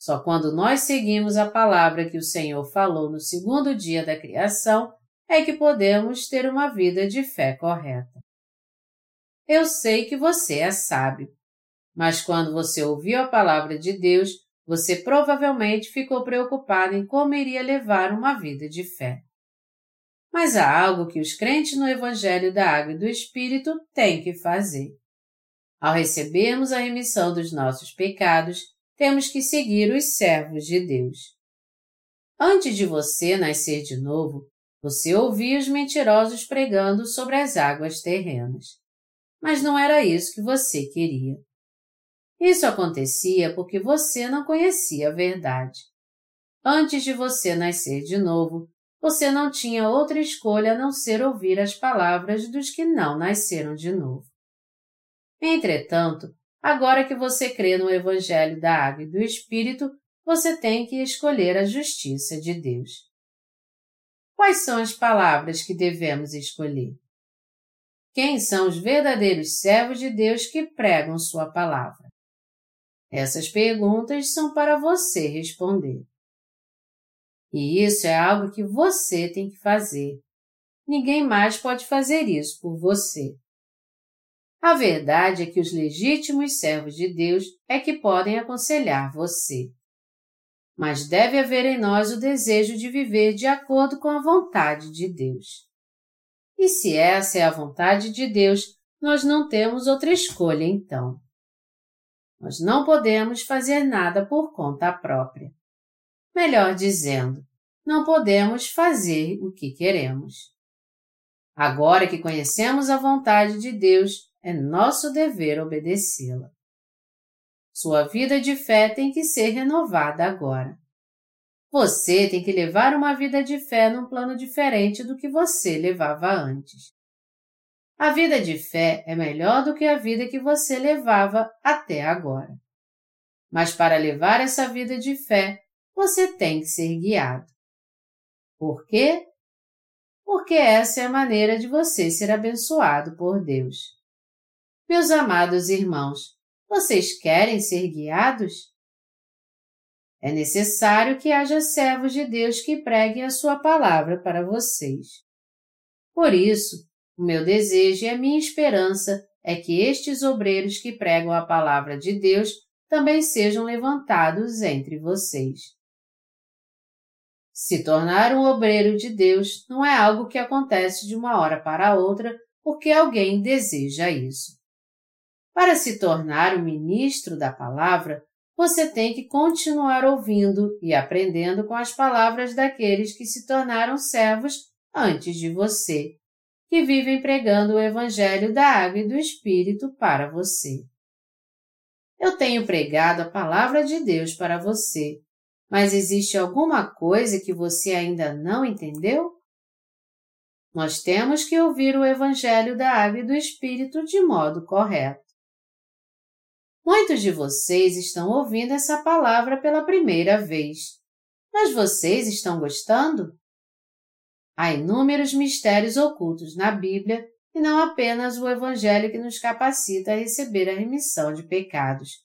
Só quando nós seguimos a palavra que o Senhor falou no segundo dia da criação é que podemos ter uma vida de fé correta. Eu sei que você é sábio, mas quando você ouviu a palavra de Deus, você provavelmente ficou preocupado em como iria levar uma vida de fé. Mas há algo que os crentes no Evangelho da Água e do Espírito têm que fazer. Ao recebermos a remissão dos nossos pecados, temos que seguir os servos de Deus. Antes de você nascer de novo, você ouvia os mentirosos pregando sobre as águas terrenas. Mas não era isso que você queria. Isso acontecia porque você não conhecia a verdade. Antes de você nascer de novo, você não tinha outra escolha a não ser ouvir as palavras dos que não nasceram de novo. Entretanto, agora que você crê no Evangelho da Água e do Espírito, você tem que escolher a justiça de Deus. Quais são as palavras que devemos escolher? Quem são os verdadeiros servos de Deus que pregam Sua palavra? Essas perguntas são para você responder. E isso é algo que você tem que fazer. Ninguém mais pode fazer isso por você. A verdade é que os legítimos servos de Deus é que podem aconselhar você. Mas deve haver em nós o desejo de viver de acordo com a vontade de Deus. E se essa é a vontade de Deus, nós não temos outra escolha então. Nós não podemos fazer nada por conta própria. Melhor dizendo, não podemos fazer o que queremos. Agora que conhecemos a vontade de Deus, é nosso dever obedecê-la. Sua vida de fé tem que ser renovada agora. Você tem que levar uma vida de fé num plano diferente do que você levava antes. A vida de fé é melhor do que a vida que você levava até agora. Mas para levar essa vida de fé, você tem que ser guiado. Por quê? Porque essa é a maneira de você ser abençoado por Deus. Meus amados irmãos, vocês querem ser guiados? É necessário que haja servos de Deus que preguem a sua palavra para vocês. Por isso, o meu desejo e a minha esperança é que estes obreiros que pregam a palavra de Deus também sejam levantados entre vocês. Se tornar um obreiro de Deus não é algo que acontece de uma hora para outra porque alguém deseja isso. Para se tornar um ministro da palavra, você tem que continuar ouvindo e aprendendo com as palavras daqueles que se tornaram servos antes de você, que vivem pregando o Evangelho da Água e do Espírito para você. Eu tenho pregado a palavra de Deus para você, mas existe alguma coisa que você ainda não entendeu? Nós temos que ouvir o Evangelho da Água e do Espírito de modo correto. Muitos de vocês estão ouvindo essa palavra pela primeira vez. Mas vocês estão gostando? Há inúmeros mistérios ocultos na Bíblia e não apenas o Evangelho que nos capacita a receber a remissão de pecados,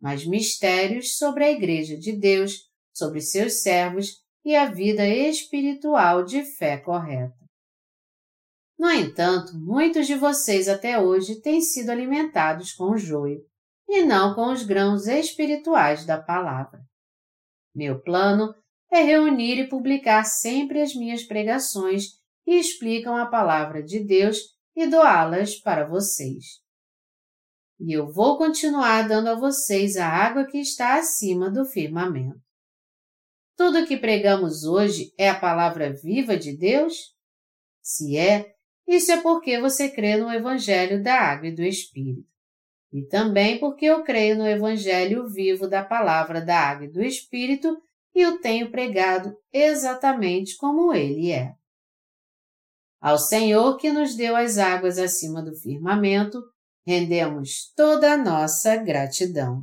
mas mistérios sobre a Igreja de Deus, sobre seus servos e a vida espiritual de fé correta. No entanto, muitos de vocês até hoje têm sido alimentados com joio e não com os grãos espirituais da palavra. Meu plano é reunir e publicar sempre as minhas pregações que explicam a palavra de Deus e doá-las para vocês. E eu vou continuar dando a vocês a água que está acima do firmamento. Tudo o que pregamos hoje é a palavra viva de Deus? Se é, isso é porque você crê no Evangelho da Água e do Espírito e também porque eu creio no Evangelho vivo da Palavra da Água e do Espírito e o tenho pregado exatamente como ele é. Ao Senhor que nos deu as águas acima do firmamento, rendemos toda a nossa gratidão.